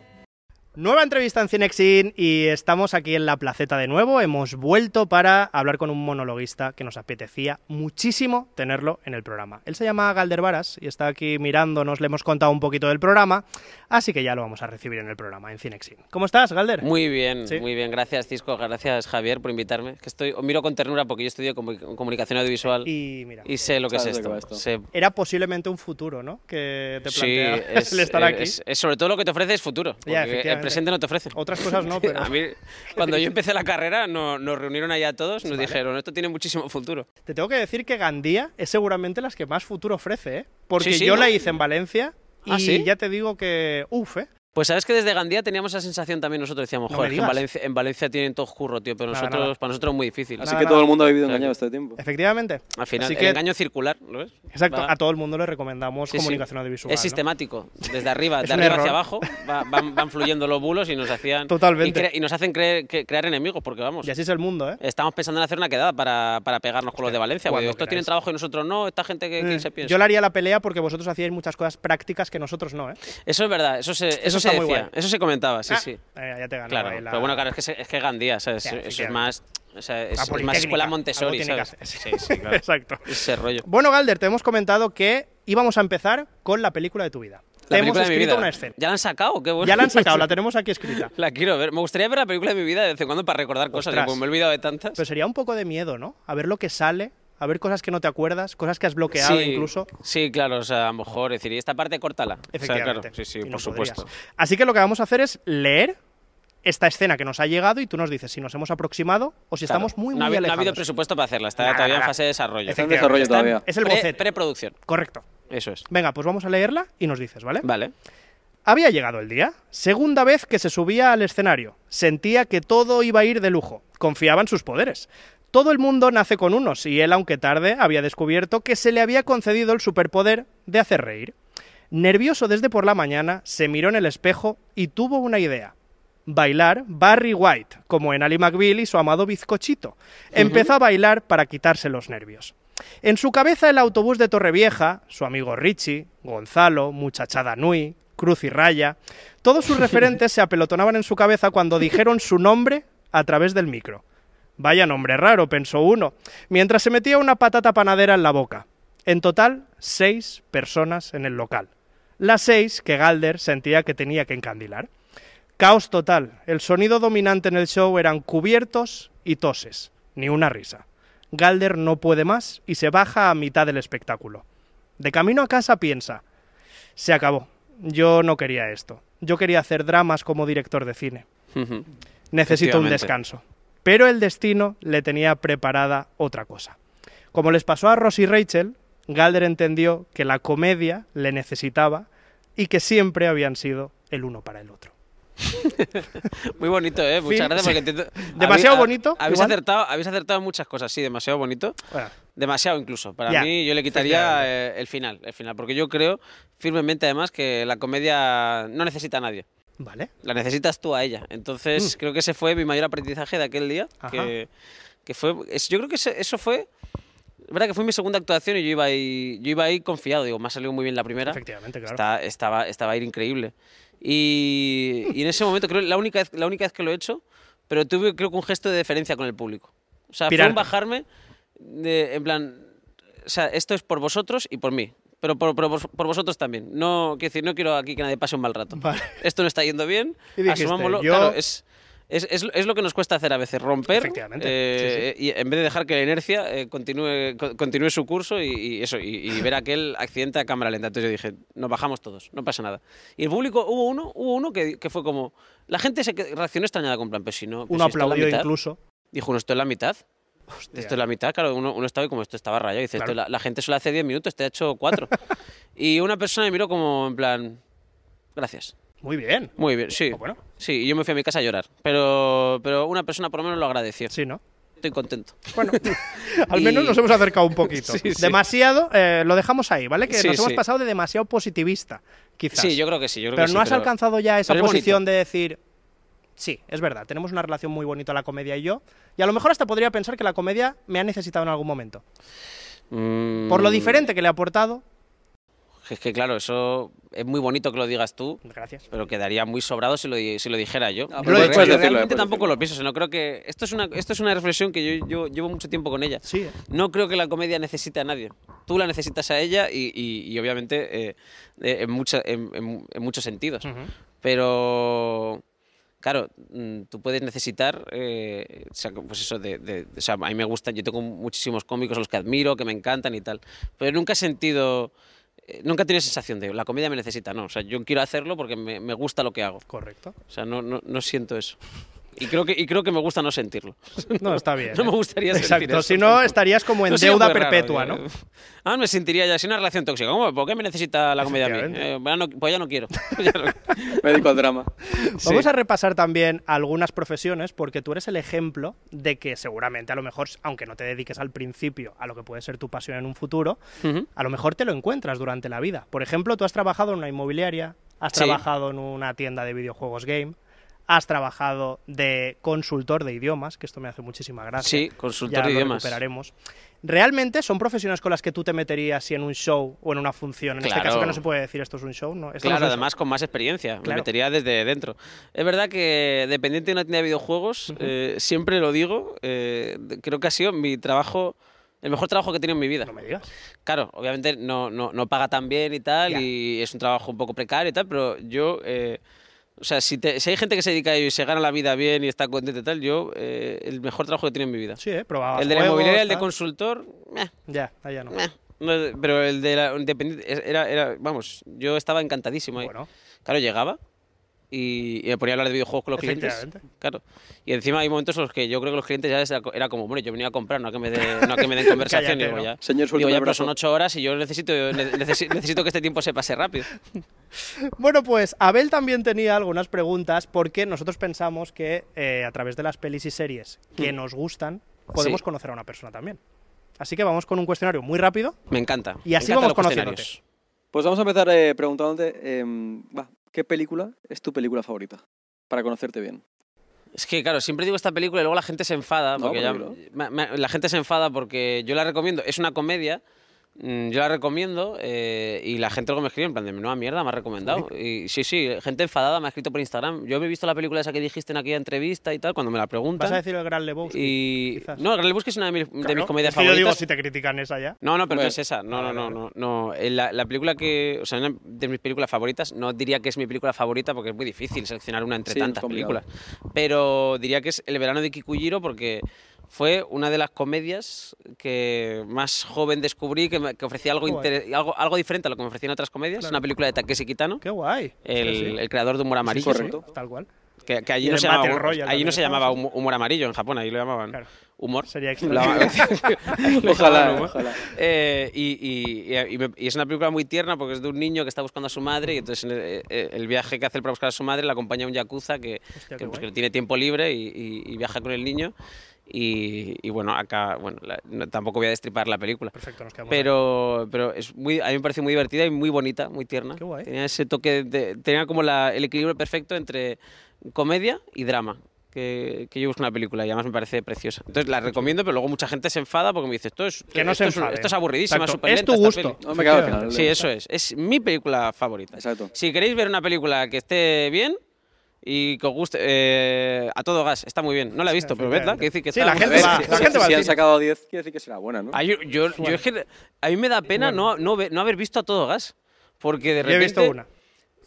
Nueva entrevista en Cinexin y estamos aquí en la placeta de nuevo. Hemos vuelto para hablar con un monologuista que nos apetecía muchísimo tenerlo en el programa. Él se llama Galder Varas y está aquí mirándonos, le hemos contado un poquito del programa, así que ya lo vamos a recibir en el programa en Cinexin. ¿Cómo estás, Galder? Muy bien, Sí. muy bien. Gracias, Cisco. Gracias, Javier, por invitarme. Que estoy, os miro con ternura porque yo estudio comu- comunicación audiovisual y, mira, sé lo que es esto. Sé- Era posiblemente un futuro, ¿no? Que te sí, plantea es, el estar aquí. es- es sobre todo lo que te ofrece es futuro. El efectivamente. Presente no te ofrece. Otras cosas no, pero- A mí, cuando yo empecé la carrera, no- nos reunieron allá todos, nos dijeron, esto tiene muchísimo futuro. Te tengo que decir que Gandía es seguramente las que más futuro ofrece, ¿eh? Porque Sí, sí, yo ¿no? la hice en Valencia y ¿Ah, sí? ya te digo que, uff, ¿eh? Pues sabes que desde Gandía teníamos esa sensación también nosotros, decíamos, No joder, en. Valencia, en Valencia tienen todo curro, tío, pero Nada, nosotros, nada. para nosotros es muy difícil. Así Nada, que todo el mundo ha vivido O sea, engañado este tiempo. Efectivamente. Al final, Así el que- engaño circular, ¿lo ves? Exacto, Va- a todo el mundo le recomendamos Sí, sí. comunicación audiovisual. Es ¿no? sistemático. Desde arriba, de arriba error. hacia abajo, va- van, van fluyendo los bulos y nos hacían. Totalmente. Y, cre- y nos hacen creer- que- crear enemigos, porque vamos. Y así es el mundo, ¿eh? Estamos pensando en hacer una quedada para, para pegarnos con los de Valencia. porque cuando estos tienen trabajo y nosotros no. Esta gente que, Mm, se piensa. Yo le haría la pelea porque vosotros hacíais muchas cosas prácticas que nosotros no, ¿eh? Eso es verdad, eso se, eso Eso se está muy decía, guay. eso se comentaba, sí, Ah, sí. eh, ya te ganaba Claro, ahí la- pero bueno, claro, es que, es que Gandía, ¿sabes? Eso es efectivamente. más, o sea, es, más escuela Montessori, ¿sabes? Sí, sí, claro. Exacto. Ese rollo. Bueno, Galder, te hemos comentado que íbamos a empezar con la película de tu vida. La te hemos escrito una escena. ¿Ya la han sacado? Qué bueno. Ya la han sacado, la tenemos aquí escrita. La quiero ver. Me gustaría ver la película de mi vida de vez en cuando para recordar cosas, me he olvidado de tantas. Pero sería un poco de miedo, ¿no? A ver lo que sale, a ver cosas que no te acuerdas, cosas que has bloqueado sí, incluso. Sí, claro, o sea, a lo mejor decir, y esta parte córtala. O sea, Efectivamente. claro, sí, sí, no por supuesto. podrías. Así que lo que vamos a hacer es leer esta escena que nos ha llegado y tú nos dices si nos hemos aproximado o si Claro. estamos muy, no muy ha, habido- no ha habido presupuesto para hacerla, está Nada, todavía en fase de desarrollo. Está en desarrollo Está en- todavía. Es el pre- boceto. Preproducción. Correcto. Eso es. Venga, pues vamos a leerla y nos dices, ¿vale? Vale. Había llegado el día. Segunda vez que se subía al escenario. Sentía que todo iba a ir de lujo. Confiaba en sus poderes. Todo el mundo nace con unos y él, aunque tarde, había descubierto que se le había concedido el superpoder de hacer reír. Nervioso desde por la mañana, se miró en el espejo y tuvo una idea. Bailar Barry White, como en Ali McBeal y su amado bizcochito. Empezó a bailar para quitarse los nervios. En su cabeza el autobús de Torrevieja, su amigo Richie, Gonzalo, Muchachada Nui, Cruz y Raya, todos sus referentes se apelotonaban en su cabeza cuando dijeron su nombre a través del micro. Vaya nombre raro, pensó uno, mientras se metía una patata panadera en la boca. En total, seis personas en el local. Las seis que Galder sentía que tenía que encandilar. Caos total. El sonido dominante en el show eran cubiertos y toses. Ni una risa. Galder no puede más y se baja a mitad del espectáculo. De camino a casa piensa, se acabó. Yo no quería esto. Yo quería hacer dramas como director de cine. Necesito un descanso. Pero el destino le tenía preparada otra cosa. Como les pasó a Ross y Rachel, Galder entendió que la comedia le necesitaba y que siempre habían sido el uno para el otro. Muy bonito, ¿eh? Muchas Fin, gracias sí. Demasiado bonito, Habéis igual. acertado, habéis acertado muchas cosas, sí, demasiado bonito. Bueno. Demasiado incluso. Para mí yo le quitaría eh, el final, el final, porque yo creo firmemente además que la comedia no necesita a nadie. Vale. La necesitas tú a ella. Entonces, creo que ese fue mi mayor aprendizaje de aquel día. Que, que fue. yo creo que eso fue. Es verdad que fue mi segunda actuación y yo iba ahí, yo iba ahí confiado. Digo, me ha salido muy bien la primera. Efectivamente, claro. Está- estaba, estaba ahí increíble. Y, y en ese momento, creo la única, vez, la única vez que lo he hecho, pero tuve creo que un gesto de deferencia con el público. O sea, fue un bajarme de, en plan, o sea, esto es por vosotros y por mí. Pero por, por por vosotros también. No, quiero decir, no quiero aquí que nadie pase un mal rato. Vale. Esto no está yendo bien. Dijiste, asumámoslo. yo- Claro, es, es, es, es lo que nos cuesta hacer a veces, romper. Efectivamente, eh, Y en vez de dejar que la inercia eh, continúe, co- continúe su curso y, y eso, y, y ver aquel accidente a cámara lenta. Entonces yo dije, nos bajamos todos, no pasa nada. Y el público, hubo uno, hubo uno que, que fue como. La gente se reaccionó extrañada con plan, pero si no. Uno si aplaudió mitad". incluso. Dijo, no, esto es la mitad. Esto es la mitad, claro, uno, uno estaba y como esto estaba rayado. Dice, Claro. esto, la, la gente solo hace 10 minutos, te ha hecho 4. y una persona me miró como en plan, gracias. Muy bien. Muy bien, sí. bueno. Sí, y yo me fui a mi casa a llorar. Pero, pero una persona por lo menos lo agradeció. Sí, ¿no? Estoy contento. Bueno, Al menos Y- nos hemos acercado un poquito. Sí, sí. Demasiado, eh, lo dejamos ahí, ¿vale? Que Sí, nos hemos pasado de demasiado positivista, quizás. Sí, yo creo que sí. Yo creo pero que no has pero- alcanzado ya esa pero es posición bonito. de decir, sí, es verdad, tenemos una relación muy bonita la comedia y yo, y a lo mejor hasta podría pensar que la comedia me ha necesitado en algún momento. Por lo Mm, diferente que le ha aportado. Es que claro, eso es muy bonito que lo digas tú. Gracias. Pero quedaría muy sobrado si lo, si lo dijera yo. Pero dicho Realmente tampoco lo pienso, sino creo que esto es una, esto es una reflexión que yo, yo llevo mucho tiempo con ella. Sí. No creo que la comedia necesite a nadie. Tú la necesitas a ella y, y- y obviamente eh, eh, en, mucha- en- en- en muchos sentidos. Pero claro, mm, tú puedes necesitar, eh, o sea, pues eso de, de- o sea, a mí me gusta, yo tengo muchísimos cómicos a los que admiro, que me encantan y tal, pero nunca he sentido, eh, nunca he tenido sensación de la comedia me necesita, no, o sea, yo quiero hacerlo porque me, me gusta lo que hago. Correcto. O sea, no, no, no siento eso. Y creo que, y creo que me gusta no sentirlo. No, está bien. No me ¿eh? gustaría sentir Exacto, eso. si no estarías como en No deuda raro, perpetua, ¿no? Ah, me sentiría ya sin una relación tóxica. ¿Cómo? ¿Por qué me necesita la comedia a mí? Eh, pues ya no- pues ya no quiero. Ya no- Me dedico al drama. Vamos a repasar también algunas profesiones porque tú eres el ejemplo de que seguramente a lo mejor, aunque no te dediques al principio a lo que puede ser tu pasión en un futuro, a lo mejor te lo encuentras durante la vida. Por ejemplo, tú has trabajado en una inmobiliaria, has Sí. trabajado en una tienda de videojuegos game, has trabajado de consultor de idiomas, que esto me hace muchísima gracia. Sí, consultor Ya de lo idiomas. recuperaremos. ¿Realmente son profesiones con las que tú te meterías si en un show o en una función? En este caso que no se puede decir esto es un show, ¿no? Esto Claro, show. además con más experiencia. Me Claro. metería desde dentro. Es verdad que dependiente de una tienda de videojuegos, eh, siempre lo digo, eh, creo que ha sido mi trabajo, el mejor trabajo que he tenido en mi vida. No me digas. Claro, obviamente no, no, no paga tan bien y tal, Ya. y es un trabajo un poco precario y tal, pero yo, eh, o sea, si, te- si hay gente que se dedica a ello y se gana la vida bien y está contenta y tal, yo, eh, el mejor trabajo que he tenido en mi vida. Sí, ¿eh? Probabas El de la juegos, inmobiliaria, el de consultor, meh, Ya, allá no. meh. No, pero el de la independiente era, era, vamos, yo estaba encantadísimo ahí. Bueno. Claro, llegaba y, y me ponía a hablar de videojuegos con los clientes. Claro. Y encima hay momentos en los que yo creo que los clientes ya era, como, bueno, yo venía a comprar, no a que me, dé- no a que me den conversación. Cállate, digo, ¿no? ya, Señor, digo, ya, pero son ocho horas y yo necesito, ne- necesi- necesito que este tiempo se pase rápido. Bueno, pues Abel también tenía algunas preguntas porque nosotros pensamos que eh, a través de las pelis y series que Mm. nos gustan podemos Sí. conocer a una persona también. Así que vamos con un cuestionario muy rápido. Me encanta. Y así encantan vamos los conociéndote. cuestionarios. Pues vamos a empezar eh, preguntándote, em, ¿qué película es tu película favorita? Para conocerte bien. Es que, claro, siempre digo esta película y luego la gente se enfada. No, Porque ya- ¿por ma- ma- la gente se enfada porque yo la recomiendo. Es una comedia. Mm, Yo la recomiendo eh, y la gente luego me escribe en plan de menuda mierda, me ha recomendado. Y sí, sí, gente enfadada me ha escrito por Instagram. Yo me he visto la película esa que dijiste en aquella entrevista y tal, cuando me la preguntan. ¿Vas a decir el Gran Lebowski? Y... quizás? No, el Gran Lebowski es una de mis, de mis Claro, comedias es que yo digo, favoritas. si te critican esa ya. No, no, pero no Hombre. es esa. No, no, no, no. no. Eh, La, la película que. O sea, una de mis películas favoritas. No diría que es mi película favorita porque es muy difícil seleccionar una entre Sí, tantas películas. Pero diría que es El verano de Kikujiro porque fue una de las comedias que más joven descubrí que, me- que ofrecía algo, inter- algo, algo diferente a lo que me ofrecían otras comedias. Claro. Una película de Takeshi Kitano, Qué guay. el, Sí, sí. el creador de Humor Amarillo. correcto. Sí, tal cual. Que, que allí, no se, llamaba, allí no se llamaba humor amarillo, en Japón, ahí lo llamaban Claro. humor. Sería Ojalá, ojalá. Eh, y, y- y- y es una película muy tierna porque es de un niño que está buscando a su madre y entonces en el, eh, el viaje que hace para buscar a su madre le acompaña un yakuza que, Hostia, que, pues, que tiene tiempo libre y, y- y viaja con el niño. Y, y bueno, acá, bueno, la- no- tampoco voy a destripar la película. Perfecto, nos quedamos ahí. Pero, pero es muy, a mí me pareció muy divertida y muy bonita, muy tierna. Qué guay. Tenía ese toque, de, tenía como la- el equilibrio perfecto entre comedia y drama que, que yo busco en una película y además me parece preciosa. Entonces la recomiendo, pero luego mucha gente se enfada porque me dice esto es, Que no esto se es, esto es aburridísima, Exacto. súper Es lenta tu gusto. No me. Sí, eso es. Es mi película favorita. Exacto. Si queréis ver una película que esté bien y que os guste, eh, a todo gas, está muy bien. No la he visto, pero vedla, que decir que Sí, está la gente bien. va, si, la gente va si han sacado 10, quiere decir que será buena, ¿no? Ah, yo, yo- yo es que a mí me da pena no, no, ve- no haber visto a todo gas. Porque de Yo he repente. visto una.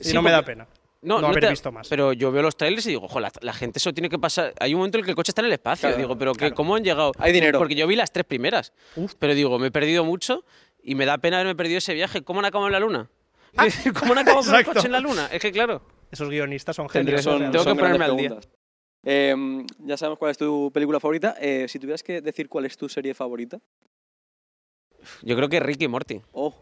Y Sí, no me da pena. No, no no haber te- visto más. Pero yo veo los trailers y digo, ojo, la, la gente eso tiene que pasar. Hay un momento en el que el coche está en el espacio. Claro, digo, pero que, claro. ¿cómo han llegado? Hay dinero. Porque yo vi las tres primeras. Uf. Pero digo, me he perdido mucho y me da pena haberme perdido ese viaje. ¿Cómo han acabado en la luna? Ah. ¿Cómo han acabado con el coche en la luna? Es que claro. Esos guionistas son genios. Son- tengo que son ponerme al día. Em, ya sabemos cuál es tu película favorita. Eh, si tuvieras que decir cuál es tu serie favorita. Yo creo que Ricky y Morty. Oh,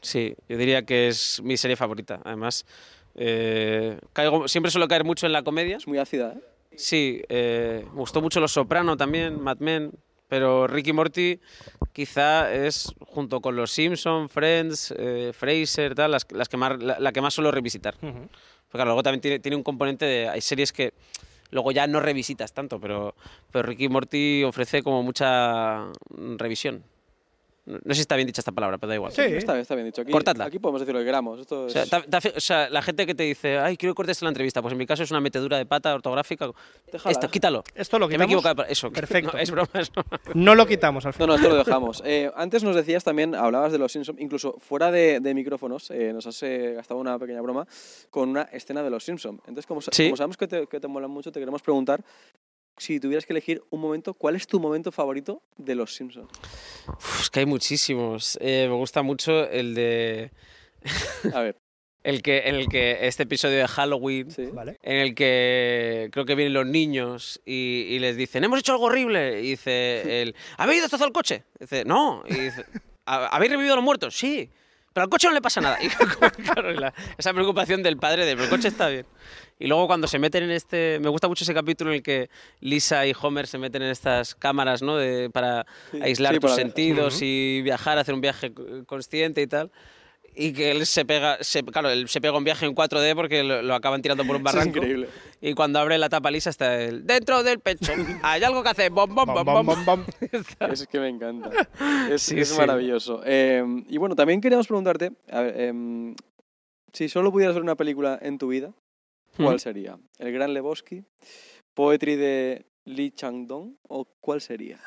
Sí, yo diría que es mi serie favorita. Además, eh, caigo, siempre suelo caer mucho en la comedia. es muy ácida, ¿eh? Sí, eh, me gustó mucho Los Soprano también, Mad Men, pero Ricky Morty quizá es, junto con Los Simpson, Friends, eh, Fraser, tal, las, las que más, la, la que más suelo revisitar. Claro, luego también tiene, tiene un componente de... Hay series que luego ya no revisitas tanto, pero, pero Ricky Morty ofrece como mucha revisión. No no sé si está bien dicha esta palabra, pero da igual. Sí. Está, está bien dicho. Aquí, Cortadla. aquí podemos decir lo que queramos. Esto O es... sea, ta- ta- o sea, la gente que te dice, ay, quiero que cortes la entrevista, pues en mi caso es una metedura de pata ortográfica. Esto, quítalo. Esto lo Que me he quitamos. equivocado. Eso, Perfecto. No, es broma, es broma. No lo quitamos al No, final. no, esto lo dejamos. Eh, antes nos decías también, hablabas de los Simpsons, incluso fuera de, de micrófonos, eh, nos has eh, gastado una pequeña broma con una escena de los Simpsons. Entonces, como, sa- Sí. como sabemos que te, que te molan mucho, te queremos preguntar si tuvieras que elegir un momento, ¿cuál es tu momento favorito de los Simpsons? Uf, es que hay muchísimos. Eh, me gusta mucho el de... A ver, el que, en el que este episodio de Halloween, Vale. en el que creo que vienen los niños y, y les dicen, hemos hecho algo horrible. Y dice él, ¿habéis destrozado el coche? dice, no. Y dice, "¿Ha- ¿habéis revivido a los muertos? Sí. Pero al coche no le pasa nada. Y claro, la- esa preocupación del padre de, pero el coche está bien. Y luego cuando se meten en este... Me gusta mucho ese capítulo en el que Lisa y Homer se meten en estas cámaras, ¿no? De, para Sí, aislar sí, tus para sentidos Ujú. y viajar, hacer un viaje co- consciente y tal. Y que él se pega, se- claro, él se pega un viaje en 4D porque lo, lo acaban tirando por un Eso es barranco. increíble. Y cuando abre la tapa lisa está él, dentro del pecho. Hay algo que hace, bom, bom, bom, bom, bom. Es que me encanta. Es, Sí, es sí. maravilloso. Eh, y bueno, también queríamos preguntarte, a ver, em, si solo pudieras ver una película en tu vida, ¿cuál Ujú. sería? ¿El Gran Lebowski? ¿Poetry de Lee Chang-dong? ¿O cuál sería?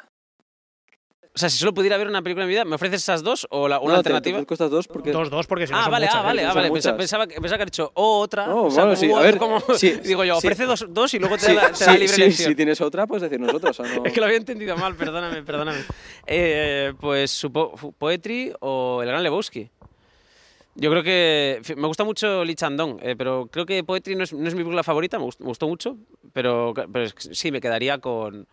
O sea, si solo pudiera ver una película en mi vida, ¿me ofreces esas dos o la, una No, te- alternativa? te estas dos porque... Dos, dos, porque si no Ah, son vale, muchas, ah, vale, ¿eh? ah, son vale. Pensaba, que, pensaba que had dicho o otra. No, o sea, bueno, sí, a ver, como- sí, digo yo, sí. ofrece dos, dos y luego te Sí, da, te sí, da libre sí, elección. si tienes otra, puedes decirnos otra. O sea, no... Es que lo había entendido mal, perdóname, perdóname. Eh, pues fu- Poetry o El Gran Lebowski. Yo creo que me gusta mucho Lee Chandong, eh, pero creo que Poetry no es, no es mi película favorita, me gustó, me gustó mucho, pero, pero sí, me quedaría con,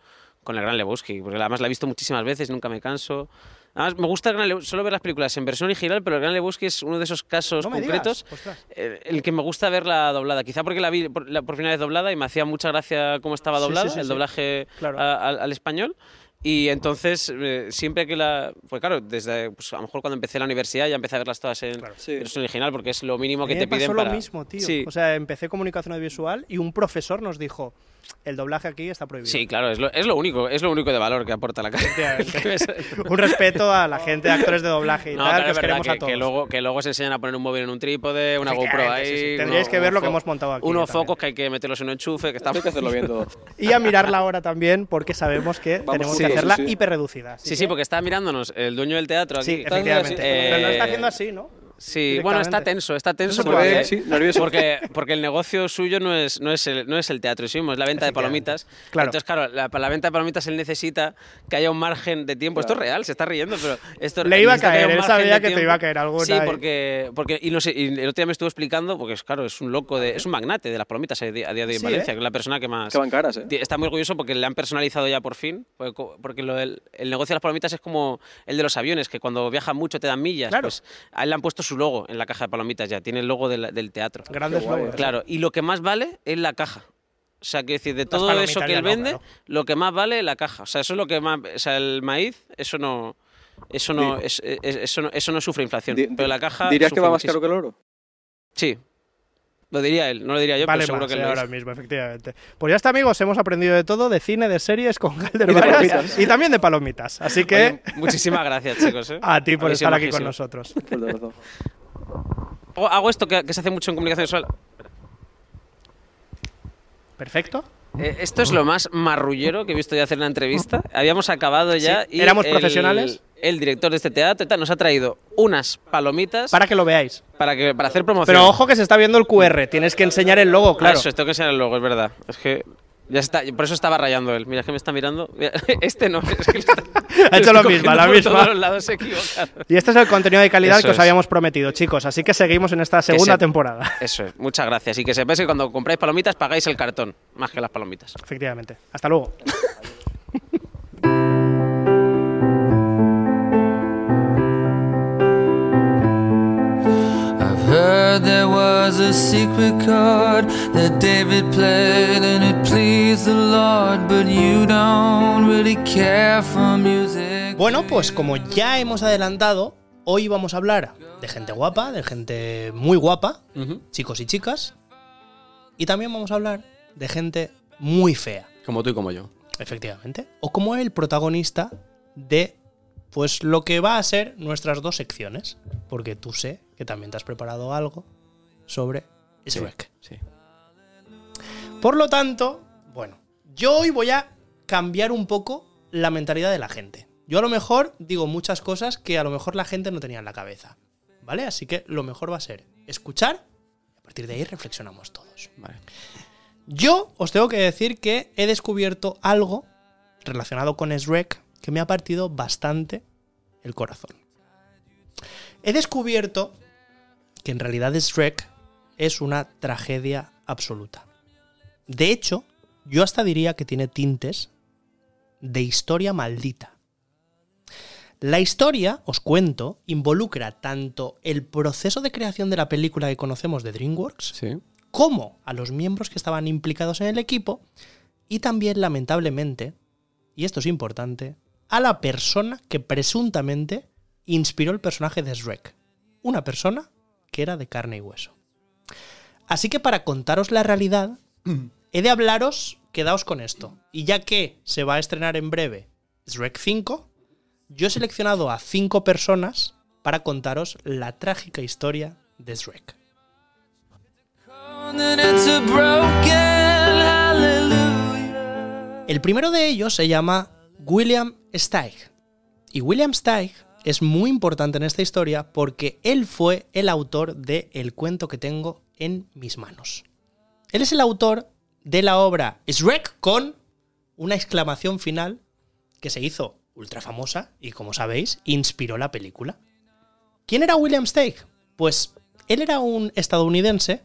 con El Gran Lebowski, porque además la he visto muchísimas veces, nunca me canso. Además, me gusta el Gran Lebowski- solo ver las películas en versión original, pero El Gran Lebowski es uno de esos casos No concretos eh, el que me gusta verla doblada. Quizá porque la vi por, la- por primera vez doblada y me hacía mucha gracia cómo estaba Sí, sí, doblada, sí, el sí. doblaje Claro. a- al, al español. Y entonces, eh, siempre que la. Pues claro, desde pues, a lo mejor cuando empecé la universidad ya empecé a verlas todas en versión original porque es lo mínimo A que te me pasó piden lo para. mismo, tío. Sí, O sea, empecé comunicación audiovisual y un profesor nos dijo, el doblaje aquí está prohibido. sí, claro, es lo, es lo único, es lo único de valor que aporta la cara. un respeto a la gente, actores de doblaje y No, tal, claro, que es os queremos que, a todos. que luego, que luego se enseñan a poner un móvil en un trípode, una GoPro ahí. sí, sí. uno- Tendríais que ver lo que hemos montado aquí Unos focos que hay que meterlos en un enchufe, que está Hay que hacerlo bien todo. Y a mirar la hora también, porque sabemos que tenemos que hacerla sí, sí. hiperreducida. Sí, que- sí, porque está mirándonos el dueño del teatro aquí. Sí, efectivamente. Eh, Pero no está haciendo así, ¿no? Sí, bueno, está tenso, está tenso porque, sí, nervioso. porque, porque el negocio suyo no es, no es, el, no es el teatro sí mismo, es la venta de palomitas. Claro. Entonces, claro, la, para la venta de palomitas él necesita que haya un margen de tiempo. Esto es real, se está riendo, pero esto Le iba a caer, él sabía que te tiempo. iba a caer alguna Sí, porque, porque y, no sé, y el otro día me estuvo explicando, porque es claro, es un loco, de, es un magnate de las palomitas a día a día de hoy en Sí, Valencia, ¿eh? que es la persona que más... Que van caras, ¿eh? Está muy orgulloso porque le han personalizado ya por fin. Porque, porque lo del- el negocio de las palomitas es como el de los aviones, que cuando viajan mucho te dan millas. Claro. Pues a él le han puesto su logo en la caja de palomitas ya. Tiene el logo del, del teatro. Grandes Qué guay, logos, ¿eh? Claro. Y lo que más vale es la caja. O sea, quiero decir, de todo eso que él no, vende, claro. lo que más vale es la caja. O sea, eso es lo que más. O sea, el maíz, eso no. Eso no, es- es- eso no, eso no sufre inflación. Di- pero la caja. ¿Dirías que va más caro que el oro? Sí. Lo diría él, no lo diría yo, Vale pero seguro más, que eh, lo ahora dice. mismo, efectivamente. Pues ya está, amigos, hemos aprendido de todo, de cine, de series, con Galder Y y también de palomitas. Así que... Oye, muchísimas gracias, chicos. ¿eh? A ti por estar aquí con nosotros. Hago- Hago esto que, que se hace mucho en comunicación visual. Perfecto. Eh, esto es lo más marrullero que he visto yo hacer en una entrevista. Habíamos acabado ya Sí, y éramos el- profesionales. El director de este teatro nos ha traído unas palomitas Para que lo veáis. para, que, para hacer promoción. Pero ojo que se está viendo el QR, tienes que enseñar el logo, claro. Ah, Eso, tengo que enseñar el logo, es verdad. Es que ya está, por eso estaba rayando él. Mira, que me está mirando. Mira, este no, es que está- Ha hecho lo mismo, la misma. lados. Y este es el contenido de calidad Eso que os es. habíamos prometido, chicos. Así que seguimos en esta segunda se- temporada. Eso es, muchas gracias. Y que sepáis que cuando compráis palomitas pagáis el cartón, más que las palomitas. Efectivamente. Hasta luego. heard there was a secret chord that David played and it pleased the Lord, but you don't really care for music. Bueno, pues como ya hemos adelantado, hoy vamos a hablar de gente guapa, de gente muy guapa, chicos y chicas, y también vamos a hablar de gente muy fea. Como tú y como yo. Efectivamente. O como el protagonista de pues lo que va a ser nuestras dos secciones. Porque tú sé que también te has preparado algo sobre Shrek. Sí. Por lo tanto, bueno, yo hoy voy a cambiar un poco la mentalidad de la gente. Yo a lo mejor digo muchas cosas que a lo mejor la gente no tenía en la cabeza. ¿Vale? Así que lo mejor va a ser escuchar y a partir de ahí reflexionamos todos. Vale. Yo os tengo que decir que he descubierto algo relacionado con Shrek que me ha partido bastante el corazón. He descubierto que en realidad Shrek es una tragedia absoluta. De hecho, yo hasta diría que tiene tintes de historia maldita. La historia, os cuento, involucra tanto el proceso de creación de la película que conocemos de DreamWorks, como a los miembros que estaban implicados en el equipo, y también, lamentablemente, y esto es importante, a la persona que presuntamente inspiró el personaje de Shrek. Una persona que era de carne y hueso. Así que para contaros la realidad, he de hablaros, quedaos con esto. Y ya que se va a estrenar en breve Shrek 5, yo he seleccionado a cinco personas para contaros la trágica historia de Shrek. El primero de ellos se llama William Steig. Y William Steig es muy importante en esta historia porque él fue el autor del el cuento que tengo en mis manos. Él es el autor de la obra Shrek con una exclamación final que se hizo ultra famosa y, como sabéis, inspiró la película. ¿Quién era William Steig? Pues él era un estadounidense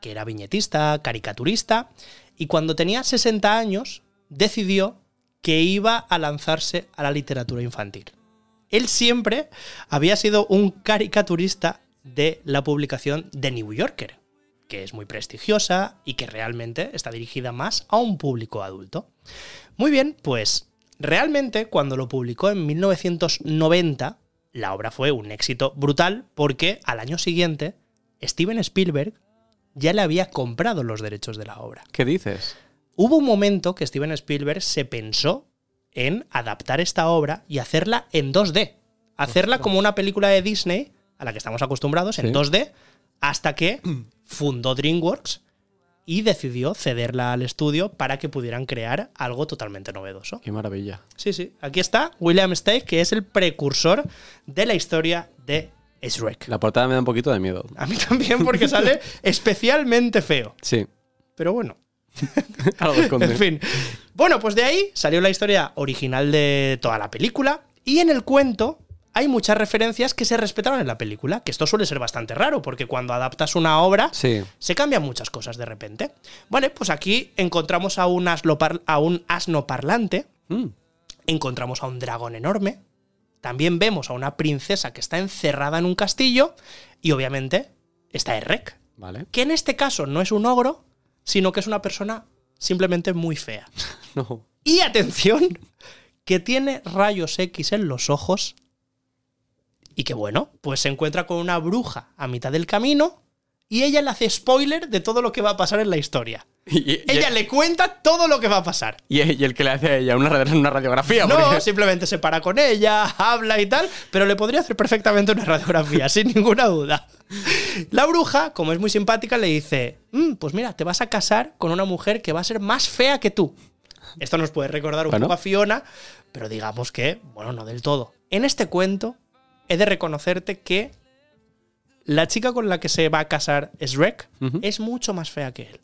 que era viñetista, caricaturista, y cuando tenía 60 años decidió que iba a lanzarse a la literatura infantil. Él siempre había sido un caricaturista de la publicación The New Yorker, que es muy prestigiosa y que realmente está dirigida más a un público adulto. Muy bien, pues realmente cuando lo publicó en 1990, la obra fue un éxito brutal porque al año siguiente Steven Spielberg ya le había comprado los derechos de la obra. ¿Qué dices? Hubo un momento que Steven Spielberg se pensó en adaptar esta obra y hacerla en 2D. Hacerla como una película de Disney, a la que estamos acostumbrados, en Sí. 2D, hasta que fundó DreamWorks y decidió cederla al estudio para que pudieran crear algo totalmente novedoso. Qué maravilla. Sí, sí. Aquí está William Steig, que es el precursor de la historia de Shrek. La portada me da un poquito de miedo. A mí también porque sale especialmente feo. Sí. Pero bueno. Algo. En fin. Bueno, pues de ahí salió la historia original de toda la película. Y en el cuento hay muchas referencias que se respetaron en la película, que esto suele ser bastante raro, porque cuando adaptas una obra Sí. se cambian muchas cosas de repente. Vale, pues aquí encontramos a un, asno par- a un asno parlante, Mm. encontramos a un dragón enorme, también vemos a una princesa que está encerrada en un castillo, y obviamente está Errek, Vale. que en este caso no es un ogro, sino que es una persona simplemente muy fea. No. Y atención, que tiene rayos X en los ojos y que bueno, pues se encuentra con una bruja a mitad del camino y ella le hace spoiler de todo lo que va a pasar en la historia. Y, Ella le cuenta todo lo que va a pasar. y- y el que le hace a ella una, radi- una radiografía. No, porque- simplemente se para con ella, habla y tal, pero le podría hacer perfectamente una radiografía, sin ninguna duda. La bruja, como es muy simpática, le dice, "Mm, pues mira, te vas a casar con una mujer que va a ser más fea que tú. Esto nos puede recordar un Bueno. poco a Fiona, pero digamos que, bueno, no del todo. En este cuento, he de reconocerte que la chica con la que se va a casar Shrek Ujú. es mucho más fea que él.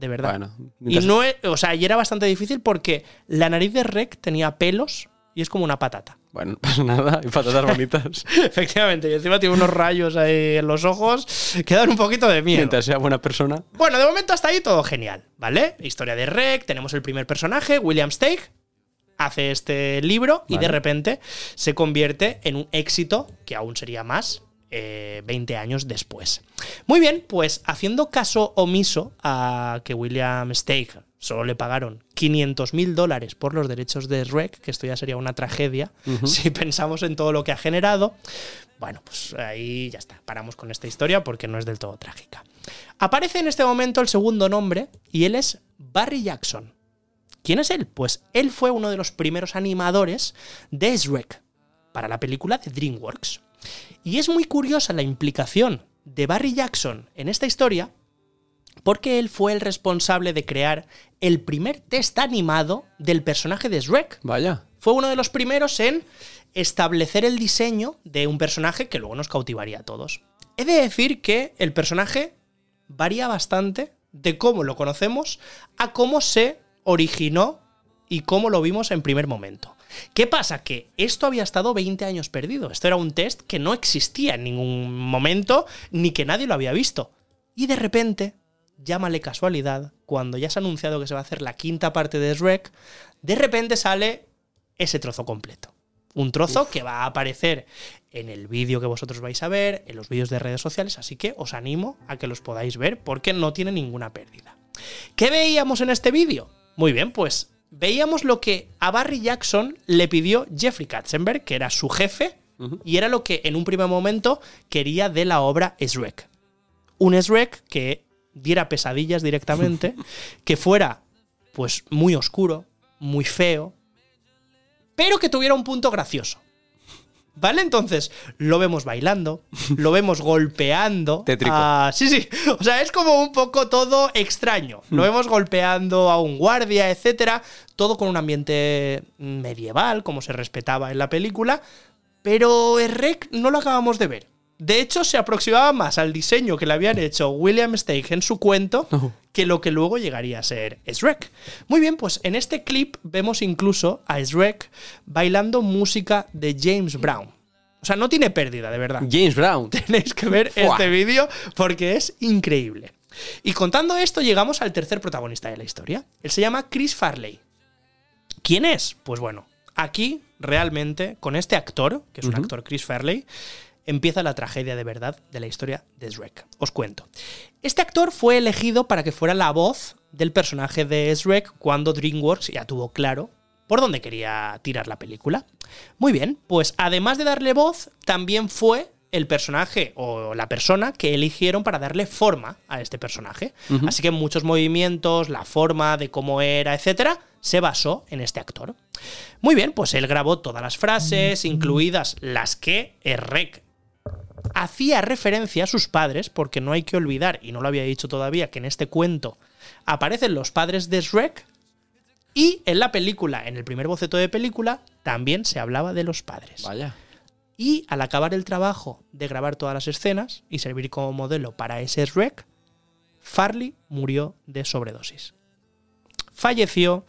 De verdad. Bueno, Y no es, o sea, y era bastante difícil porque la nariz de Rec tenía pelos y es como una patata. Bueno, no pasa nada. Y patatas bonitas. Efectivamente, y encima tiene unos rayos ahí en los ojos que dan un poquito de miedo. Mientras sea buena persona. Bueno, de momento hasta ahí todo genial, ¿vale? Historia de Rec, tenemos el primer personaje, William Steig, hace este libro y de repente se convierte en un éxito que aún sería más eh, 20 años después. Muy bien, pues haciendo caso omiso a que William Steig solo le pagaron 500 mil dólares por los derechos de Shrek, que esto ya sería una tragedia si pensamos en todo lo que ha generado. Bueno, pues ahí ya está, paramos con esta historia porque no es del todo trágica. Aparece en este momento el segundo nombre y él es Barry Jackson. ¿Quién es él? Pues él fue uno de los primeros animadores de Shrek para la película de DreamWorks. Y es muy curiosa la implicación de Barry Jackson en esta historia porque él fue el responsable de crear el primer test animado del personaje de Shrek. Vaya. Fue uno de los primeros en establecer el diseño de un personaje que luego nos cautivaría a todos. He de decir que el personaje varía bastante de cómo lo conocemos a cómo se originó y cómo lo vimos en primer momento. ¿Qué pasa? Que esto había estado 20 años perdido. Esto era un test que no existía en ningún momento ni que nadie lo había visto. Y de repente, llámale casualidad, cuando ya se ha anunciado que se va a hacer la quinta parte de Shrek, de repente sale ese trozo completo. Un trozo que va a aparecer en el vídeo que vosotros vais a ver, en los vídeos de redes sociales, así que os animo a que los podáis ver porque no tiene ninguna pérdida. ¿Qué veíamos en este vídeo? Muy bien, pues veíamos lo que a Barry Jackson le pidió Jeffrey Katzenberg, que era su jefe, y era lo que en un primer momento quería de la obra Shrek. Un Shrek que diera pesadillas directamente, que fuera pues muy oscuro, muy feo, pero que tuviera un punto gracioso. ¿Vale? Entonces, lo vemos bailando, lo vemos golpeando. Tétrico. a- sí, sí. O sea, es como un poco todo extraño. Lo vemos golpeando a un guardia, etcétera. Todo con un ambiente medieval, como se respetaba en la película. Pero el rec no lo acabamos de ver. De hecho, se aproximaba más al diseño que le habían hecho William Steig en su cuento que lo que luego llegaría a ser Shrek. Muy bien, pues en este clip vemos incluso a Shrek bailando música de James Brown. O sea, no tiene pérdida, de verdad. James Brown. Tenéis que ver este vídeo porque es increíble. Y contando esto, llegamos al tercer protagonista de la historia. Él se llama Chris Farley. ¿Quién es? Pues bueno, aquí realmente, con este actor, que es un actor Chris Farley, empieza la tragedia de verdad de la historia de Shrek. Os cuento. Este actor fue elegido para que fuera la voz del personaje de Shrek cuando DreamWorks ya tuvo claro por dónde quería tirar la película. Muy bien, pues además de darle voz, también fue el personaje o la persona que eligieron para darle forma a este personaje. Así que muchos movimientos, la forma de cómo era, etcétera, se basó en este actor. Muy bien, pues él grabó todas las frases, incluidas las que Rec hacía referencia a sus padres, porque no hay que olvidar, y no lo había dicho todavía, que en este cuento aparecen los padres de Shrek, y en la película, en el primer boceto de película, también se hablaba de los padres. Vaya. Y al acabar el trabajo de grabar todas las escenas y servir como modelo para ese Shrek, Farley murió de sobredosis. Falleció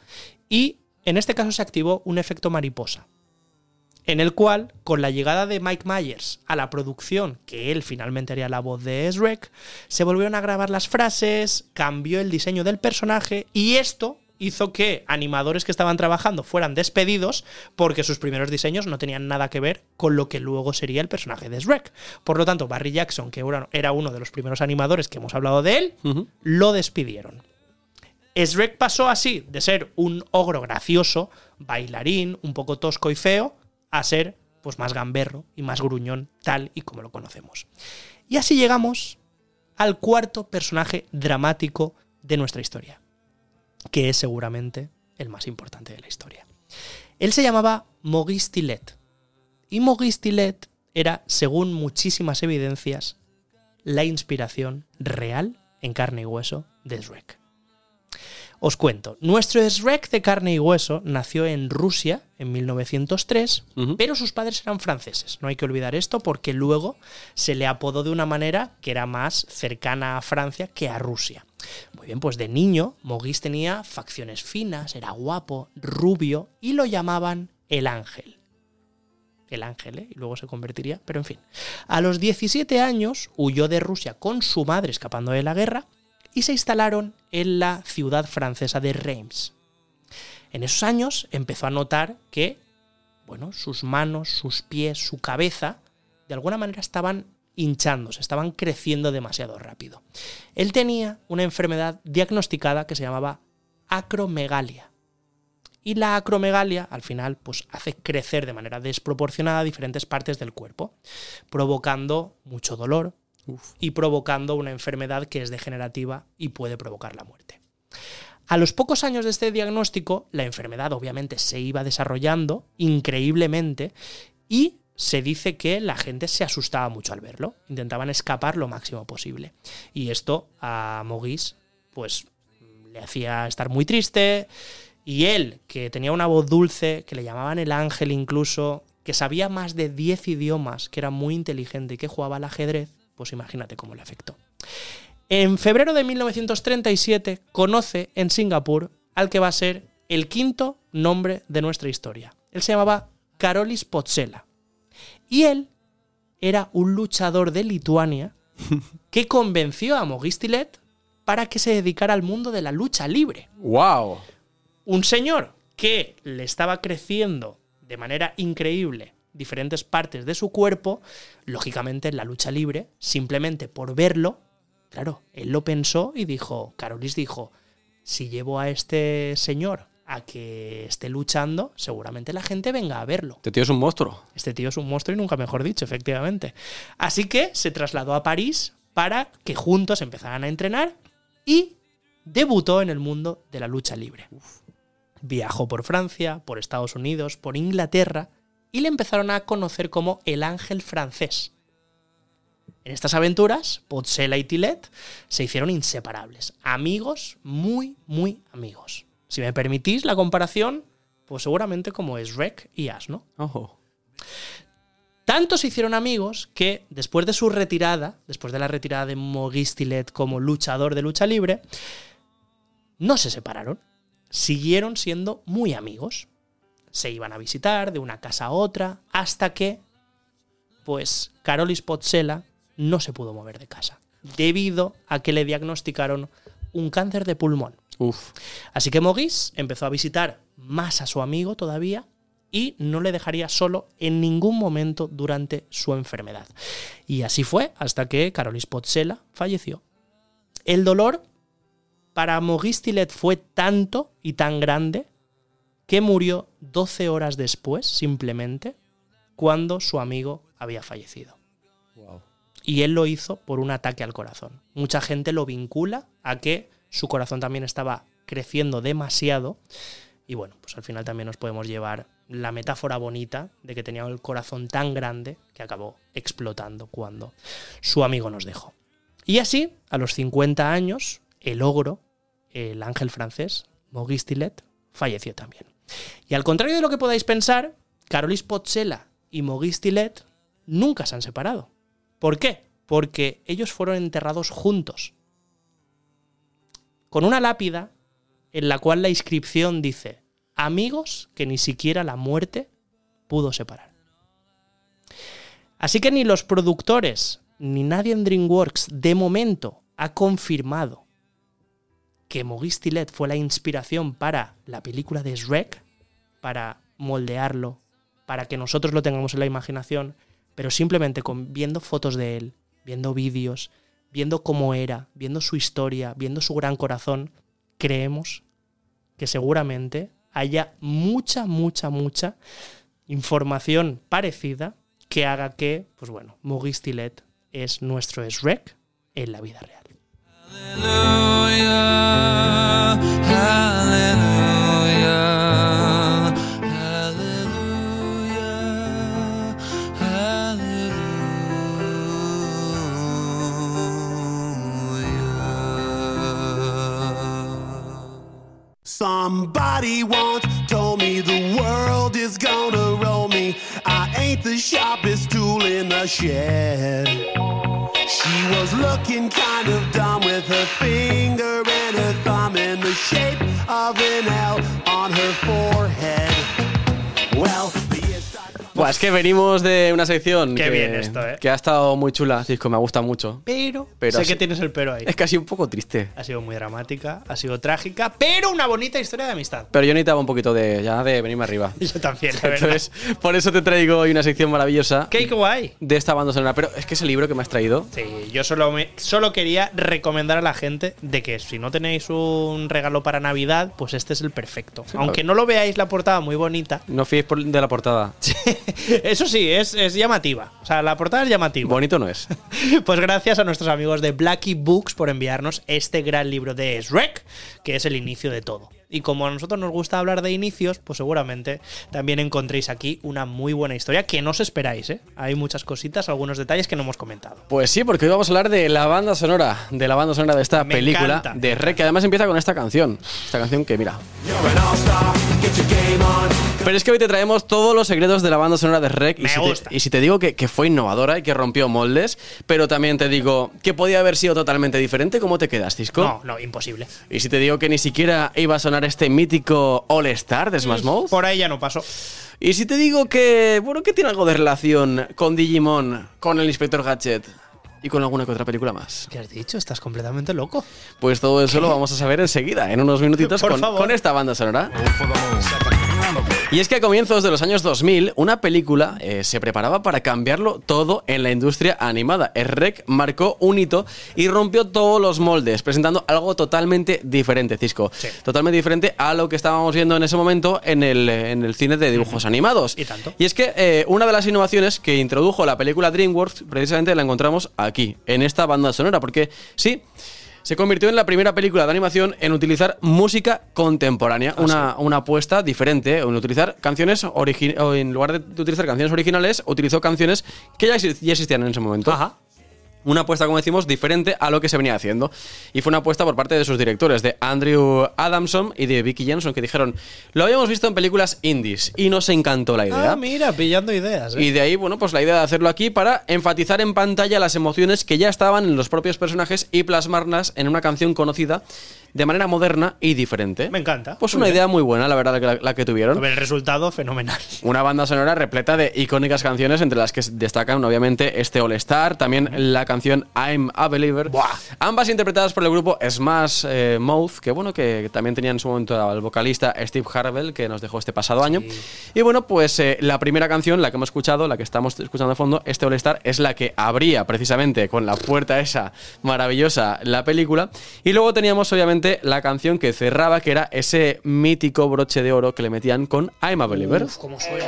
y en este caso se activó un efecto mariposa, en el cual, con la llegada de Mike Myers a la producción, que él finalmente haría la voz de Shrek, se volvieron a grabar las frases, cambió el diseño del personaje y esto hizo que animadores que estaban trabajando fueran despedidos porque sus primeros diseños no tenían nada que ver con lo que luego sería el personaje de Shrek. Por lo tanto, Barry Jackson, que era- era uno de los primeros animadores que hemos hablado de él, lo despidieron. Shrek pasó así de ser un ogro gracioso, bailarín, un poco tosco y feo, a ser pues más gamberro y más gruñón, tal y como lo conocemos. Y así llegamos al cuarto personaje dramático de nuestra historia, que es seguramente el más importante de la historia. Él se llamaba Maurice. Y Maurice era, según muchísimas evidencias, la inspiración real en carne y hueso de Shrek. Os cuento, nuestro Shrek de carne y hueso nació en Rusia en 1903, pero sus padres eran franceses. No hay que olvidar esto porque luego se le apodó de una manera que era más cercana a Francia que a Rusia. Muy bien, pues de niño, Maurice tenía facciones finas, era guapo, rubio y lo llamaban el ángel. El ángel, ¿eh? Y luego se convertiría, pero en fin. A los 17 años huyó de Rusia con su madre escapando de la guerra y se instalaron en la ciudad francesa de Reims. En esos años empezó a notar que, bueno, sus manos, sus pies, su cabeza, de alguna manera estaban hinchándose, estaban creciendo demasiado rápido. Él tenía una enfermedad diagnosticada que se llamaba acromegalia. Y la acromegalia, al final, pues hace crecer de manera desproporcionada diferentes partes del cuerpo, provocando mucho dolor y provocando una enfermedad que es degenerativa y puede provocar la muerte. A los pocos años de este diagnóstico, la enfermedad obviamente se iba desarrollando increíblemente y se dice que la gente se asustaba mucho al verlo, intentaban escapar lo máximo posible. Y esto a Maurice, pues le hacía estar muy triste, y él, que tenía una voz dulce, que le llamaban el ángel incluso, que sabía más de 10 idiomas, que era muy inteligente y que jugaba al ajedrez, pues imagínate cómo le afectó. En febrero de 1937 conoce en Singapur al que va a ser el quinto nombre de nuestra historia. Él se llamaba Karolis Potsela. Y él era un luchador de Lituania que convenció a Mogistilet para que se dedicara al mundo de la lucha libre. ¡Wow! Un señor que le estaba creciendo de manera increíble diferentes partes de su cuerpo, lógicamente en la lucha libre, simplemente por verlo, claro, él lo pensó y dijo, Carolis dijo, si llevo a este señor a que esté luchando, seguramente la gente venga a verlo. Este tío es un monstruo. Este tío es un monstruo y nunca mejor dicho, efectivamente. Así que se trasladó a París para que juntos empezaran a entrenar y debutó en el mundo de la lucha libre. Viajó por Francia, por Estados Unidos, por Inglaterra y le empezaron a conocer como el ángel francés. En estas aventuras, Potsela y Tillet se hicieron inseparables, amigos, muy, muy amigos. Si me permitís la comparación, pues seguramente como es Rek y Ash, ¿no? Ojo. Tanto se hicieron amigos que después de su retirada, después de la retirada de Maurice Tillet como luchador de lucha libre, no se separaron. Siguieron siendo muy amigos. Se iban a visitar de una casa a otra hasta que, pues, Carolis Potsela no se pudo mover de casa debido a que le diagnosticaron un cáncer de pulmón. Uf. Así que Mogis empezó a visitar más a su amigo todavía y no le dejaría solo en ningún momento durante su enfermedad. Y así fue hasta que Carolis Potsela falleció. El dolor para Mogis Tillet fue tanto y tan grande que murió 12 horas después, simplemente, cuando su amigo había fallecido. Y él lo hizo por un ataque al corazón. Mucha gente lo vincula a que su corazón también estaba creciendo demasiado. Y bueno, pues al final también nos podemos llevar la metáfora bonita de que tenía el corazón tan grande que acabó explotando cuando su amigo nos dejó. Y así, a los 50 años, el ogro, el ángel francés, Maurice Tillet, falleció también. Y al contrario de lo que podáis pensar, Carolis Potsela y Maurice Tillet nunca se han separado. ¿Por qué? Porque ellos fueron enterrados juntos. Con una lápida en la cual la inscripción dice, amigos que ni siquiera la muerte pudo separar. Así que ni los productores ni nadie en DreamWorks de momento ha confirmado que Maurice Tillet fue la inspiración para la película de Shrek, para moldearlo, para que nosotros lo tengamos en la imaginación, pero simplemente con viendo fotos de él, viendo vídeos, viendo cómo era, viendo su historia, viendo su gran corazón, creemos que seguramente haya mucha, mucha, mucha información parecida que haga que, pues bueno, Maurice Tillet es nuestro Shrek en la vida real. Somebody once told me the world is gonna roll me. I ain't the sharpest tool in the shed. She was looking kind of dumb with her finger and her thumb in the shape of an L on her forehead. Es que venimos de una sección Qué que, bien esto, ¿eh? que ha estado muy chula, Cisco, me gusta mucho. Pero, Pero sé así- que tienes el pero ahí. Es casi un poco triste. Ha sido muy dramática, ha sido trágica, pero una bonita historia de amistad. Pero yo necesitaba un poquito de ya de venirme arriba. Yo también, la verdad. Entonces, por eso te traigo hoy una sección maravillosa ¡Qué guay! de esta banda sonora. Pero es que ese libro que me has traído, Sí, yo solo, me- solo quería recomendar a la gente de que si no tenéis un regalo para Navidad, pues este es el perfecto. Aunque no lo veáis la portada muy bonita, no fiéis por- de la portada. eso sí, es, es llamativa. O sea, la portada es llamativa. Bonito no es. Pues gracias a nuestros amigos de Blackie Books por enviarnos este gran libro de Shrek, que es el inicio de todo. Y como a nosotros nos gusta hablar de inicios, pues seguramente también encontréis aquí una muy buena historia que no os esperáis, ¿eh? Hay muchas cositas, algunos detalles que no hemos comentado. Pues sí, porque hoy vamos a hablar de la banda sonora, de la banda sonora de esta Me película encanta. de Rec, que además empieza con esta canción. Esta canción que mira. Pero es que hoy te traemos todos los secretos de la banda sonora de Rec. Y, si gusta. Te, y si te digo que, que fue innovadora y que rompió moldes, pero también te digo que podía haber sido totalmente diferente, ¿cómo te quedas, Cisco? No, no, imposible. Y si te digo que ni siquiera iba a sonar este mítico All Star de Smash Mouth. Por ahí ya no pasó. Y si te digo que, bueno, que tiene algo de relación con Digimon, con el Inspector Gadget, y con alguna que otra película más. ¿Qué has dicho? Estás completamente loco. Pues todo eso lo vamos a saber enseguida, en unos minutitos, con, con esta banda sonora. Y es que a comienzos de los años 2000, una película eh, se preparaba para cambiarlo todo en la industria animada. El REC marcó un hito y rompió todos los moldes, presentando algo totalmente diferente, Cisco. Totalmente diferente a lo que estábamos viendo en ese momento en el, en el cine de dibujos animados. Y tanto. Y es que eh, una de las innovaciones que introdujo la película DreamWorks, precisamente la encontramos aquí, en esta banda sonora, porque sí. Se convirtió en la primera película de animación en utilizar música contemporánea, una, una apuesta diferente, en utilizar canciones origi- o en lugar de utilizar canciones originales, utilizó canciones que ya, exi- ya existían en ese momento. Una apuesta, como decimos, diferente a lo que se venía haciendo. Y fue una apuesta por parte de sus directores, de Andrew Adamson y de Vicky Jensen, que dijeron, lo habíamos visto en películas indies y nos encantó la idea. Ah, mira, pillando ideas. ¿eh? Y de ahí, bueno, pues la idea de hacerlo aquí para enfatizar en pantalla las emociones que ya estaban en los propios personajes y plasmarlas en una canción conocida de manera moderna y diferente. Me encanta. Pues una bien. idea muy buena, la verdad, la, la que tuvieron. Ver, el resultado fenomenal. Una banda sonora repleta de icónicas canciones, entre las que destacan obviamente este All Star, también la canción I'm a Believer. Ambas interpretadas por el grupo Smash eh, Mouth, que bueno, que también tenía en su momento al vocalista Steve Harvell, que nos dejó este pasado año. Y bueno, pues eh, la primera canción, la que hemos escuchado, la que estamos escuchando de fondo, este All Star, es la que abría precisamente con la puerta esa maravillosa la película. Y luego teníamos obviamente la canción que cerraba, que era ese mítico broche de oro que le metían con I'm a Believer. Uf, cómo suena.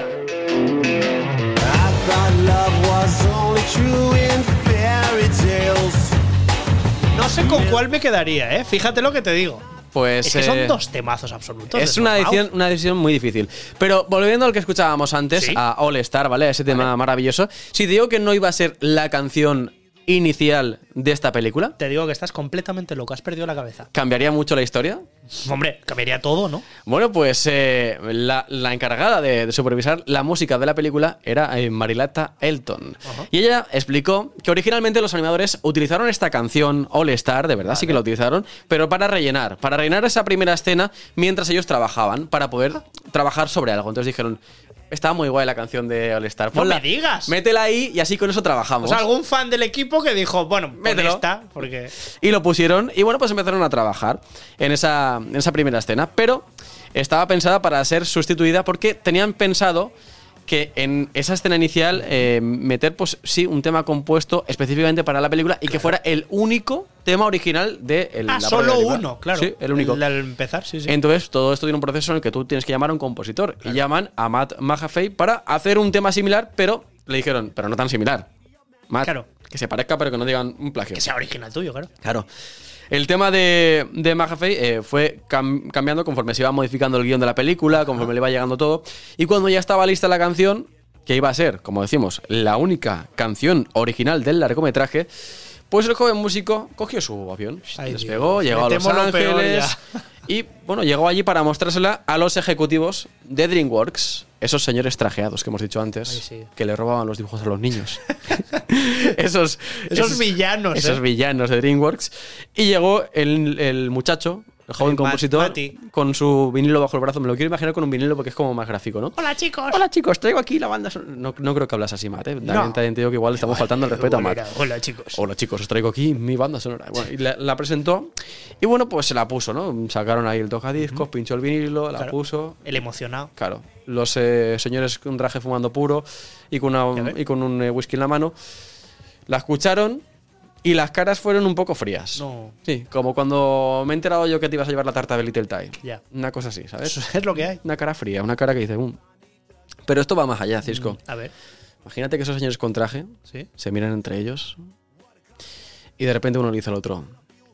No sé con cuál me quedaría, ¿eh? Fíjate lo que te digo. Pues es que son eh, dos temazos absolutos. Es una decisión, una decisión muy difícil. Pero volviendo al que escuchábamos antes, Sí. a All Star, ¿vale? Ese tema maravilloso. Si te digo que no iba a ser la canción inicial de esta película, Te digo que estás completamente loco, has perdido la cabeza. ¿cambiaría mucho la historia? Hombre, cambiaría todo, ¿no? Bueno, pues eh, la, la encargada de, de supervisar la música de la película era eh, Marilata Elton. Y ella explicó que originalmente los animadores utilizaron esta canción All Star, de verdad sí que la utilizaron, pero para rellenar, para rellenar esa primera escena mientras ellos trabajaban, para poder trabajar sobre algo. Entonces dijeron, estaba muy guay la canción de All Star. No ponla, me digas. Métela ahí y así con eso O trabajamos. sea, algún fan del equipo que dijo, bueno, pon Mételo. esta, porque. Y lo pusieron y bueno, pues empezaron a trabajar en esa, en esa primera escena. Pero estaba pensada para ser sustituida porque tenían pensado que en esa escena inicial eh, meter, pues sí, un tema compuesto específicamente para la película y que fuera el único tema original de el- Ah, la solo película. uno, claro. Sí, el único. Al empezar, sí, sí. Entonces, todo esto tiene un proceso en el que tú tienes que llamar a un compositor. Y llaman a Matt Mahafey para hacer un tema similar, pero le dijeron, pero no tan similar. Matt, Claro. que se parezca, pero que no digan un plagio. que sea original tuyo, claro. Claro. El tema de, de eh, fue cam- cambiando conforme se iba modificando el guion de la película, conforme le iba llegando todo. Y cuando ya estaba lista la canción, que iba a ser, como decimos, la única canción original del largometraje, pues el joven músico cogió su avión, Ay, despegó, Dios, llegó a Los Ángeles y, bueno, llegó allí para mostrársela a los ejecutivos de DreamWorks, esos señores trajeados que hemos dicho antes, Ay, sí. que le robaban los dibujos a los niños. esos, Esos villanos, Esos ¿eh? villanos de DreamWorks. Y llegó el, el muchacho, el joven El Matt- compositor, con su vinilo bajo el brazo. Me lo quiero imaginar con un vinilo porque es como más gráfico, ¿no? Hola, chicos. Hola chicos, traigo aquí la banda. No, no creo que hablas así, Matt. ¿eh? También, No. te digo que igual estamos faltando el respeto a Matt. Hola, hola, chicos. Hola chicos, os traigo aquí mi banda sonora. Bueno, y la, la presentó y bueno, pues se la puso, ¿no? Sacaron ahí el tocadiscos, pinchó el vinilo, la Claro. puso. El emocionado. Claro, los eh, señores con traje fumando puro y con, una- Ya ves. y con un eh, whisky en la mano, la escucharon y las caras fueron un poco frías. No. Sí, como cuando me he enterado yo que te ibas a llevar la tarta de Little Tie. Ya. Una cosa así, ¿sabes? Eso es lo que hay. Una cara fría, una cara que dice, "Mm". Pero esto va más allá, Cisco. A ver. Imagínate que esos señores con traje Sí. se miran entre ellos y de repente uno le dice al otro,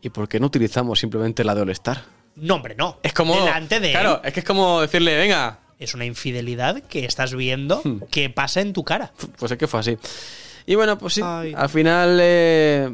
¿y por qué no utilizamos simplemente la de All Star? No, hombre, no. Es como... Delante de Claro, él. es que es como decirle, venga, Es una infidelidad que estás viendo Hmm. que pasa en tu cara. Pues es que fue así. Y bueno, pues sí, Ay. al final eh,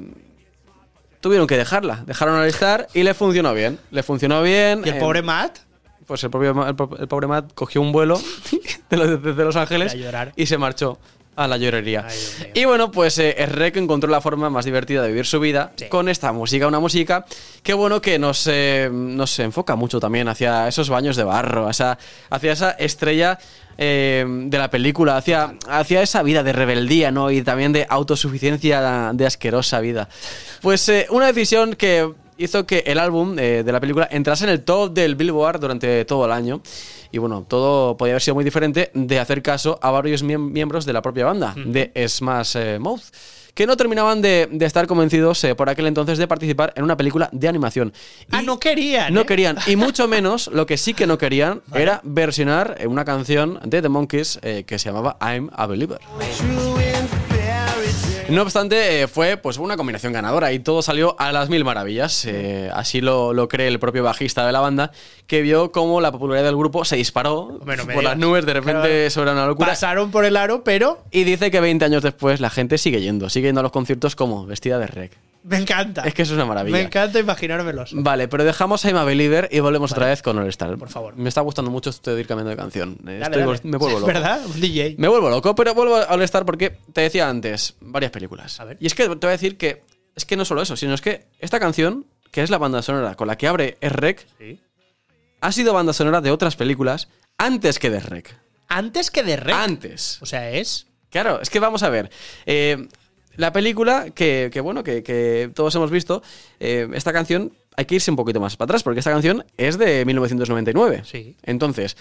tuvieron que dejarla. Dejaron al estar y le funcionó bien. Le funcionó bien. Y el eh, pobre Matt. Pues el, propio, el, el pobre Matt cogió un vuelo de los, desde Los Ángeles A llorar. y se marchó. A la llorería. Y bueno, pues eh, Shrek encontró la forma más divertida de vivir su vida con esta música, una música que bueno que nos, eh, nos enfoca mucho también hacia esos baños de barro, hacia, hacia esa estrella eh, de la película, hacia, hacia esa vida de rebeldía, ¿no? Y también de autosuficiencia de asquerosa vida. Pues eh, una decisión que hizo que el álbum eh, de la película entrase en el top del Billboard durante todo el año. Y bueno, todo podía haber sido muy diferente de hacer caso a varios miem- miembros de la propia banda, de Smash eh, Mouth, que no terminaban de, de estar convencidos eh, por aquel entonces de participar en una película de animación. Ah, no querían. No ¿eh? querían, y mucho menos, lo que sí que no querían era versionar una canción de The Monkeys eh, que se llamaba I'm a Believer. No obstante, eh, fue pues una combinación ganadora y todo salió a las mil maravillas. Eh, así lo, lo cree el propio bajista de la banda, que vio cómo la popularidad del grupo se disparó por las nubes, de repente Claro. sobre una locura. Pasaron por el aro, pero Y dice que 20 años después la gente sigue yendo, sigue yendo a los conciertos como vestida de rec. Me encanta. Es que eso es una maravilla. Me encanta imaginármelos. Vale, pero dejamos a I'm a Believer y volvemos otra vez con All. Por favor. Me está gustando mucho esto de ir cambiando de canción. Eh, Dale, estoy- dale. Me vuelvo ¿Es loco. verdad? DJ. Me vuelvo loco, pero vuelvo a All porque te decía antes varias películas. Y es que te voy a decir que es que no solo eso, sino es que esta canción, que es la banda sonora con la que abre Rec, ha sido banda sonora de otras películas antes que de Rec. Antes que de Rec. Antes. O sea, es. Claro, es que vamos a ver. eh, la película que, que, bueno, que, que todos hemos visto, eh, esta canción hay que irse un poquito más para atrás, porque esta canción es de 1999. Sí. Entonces,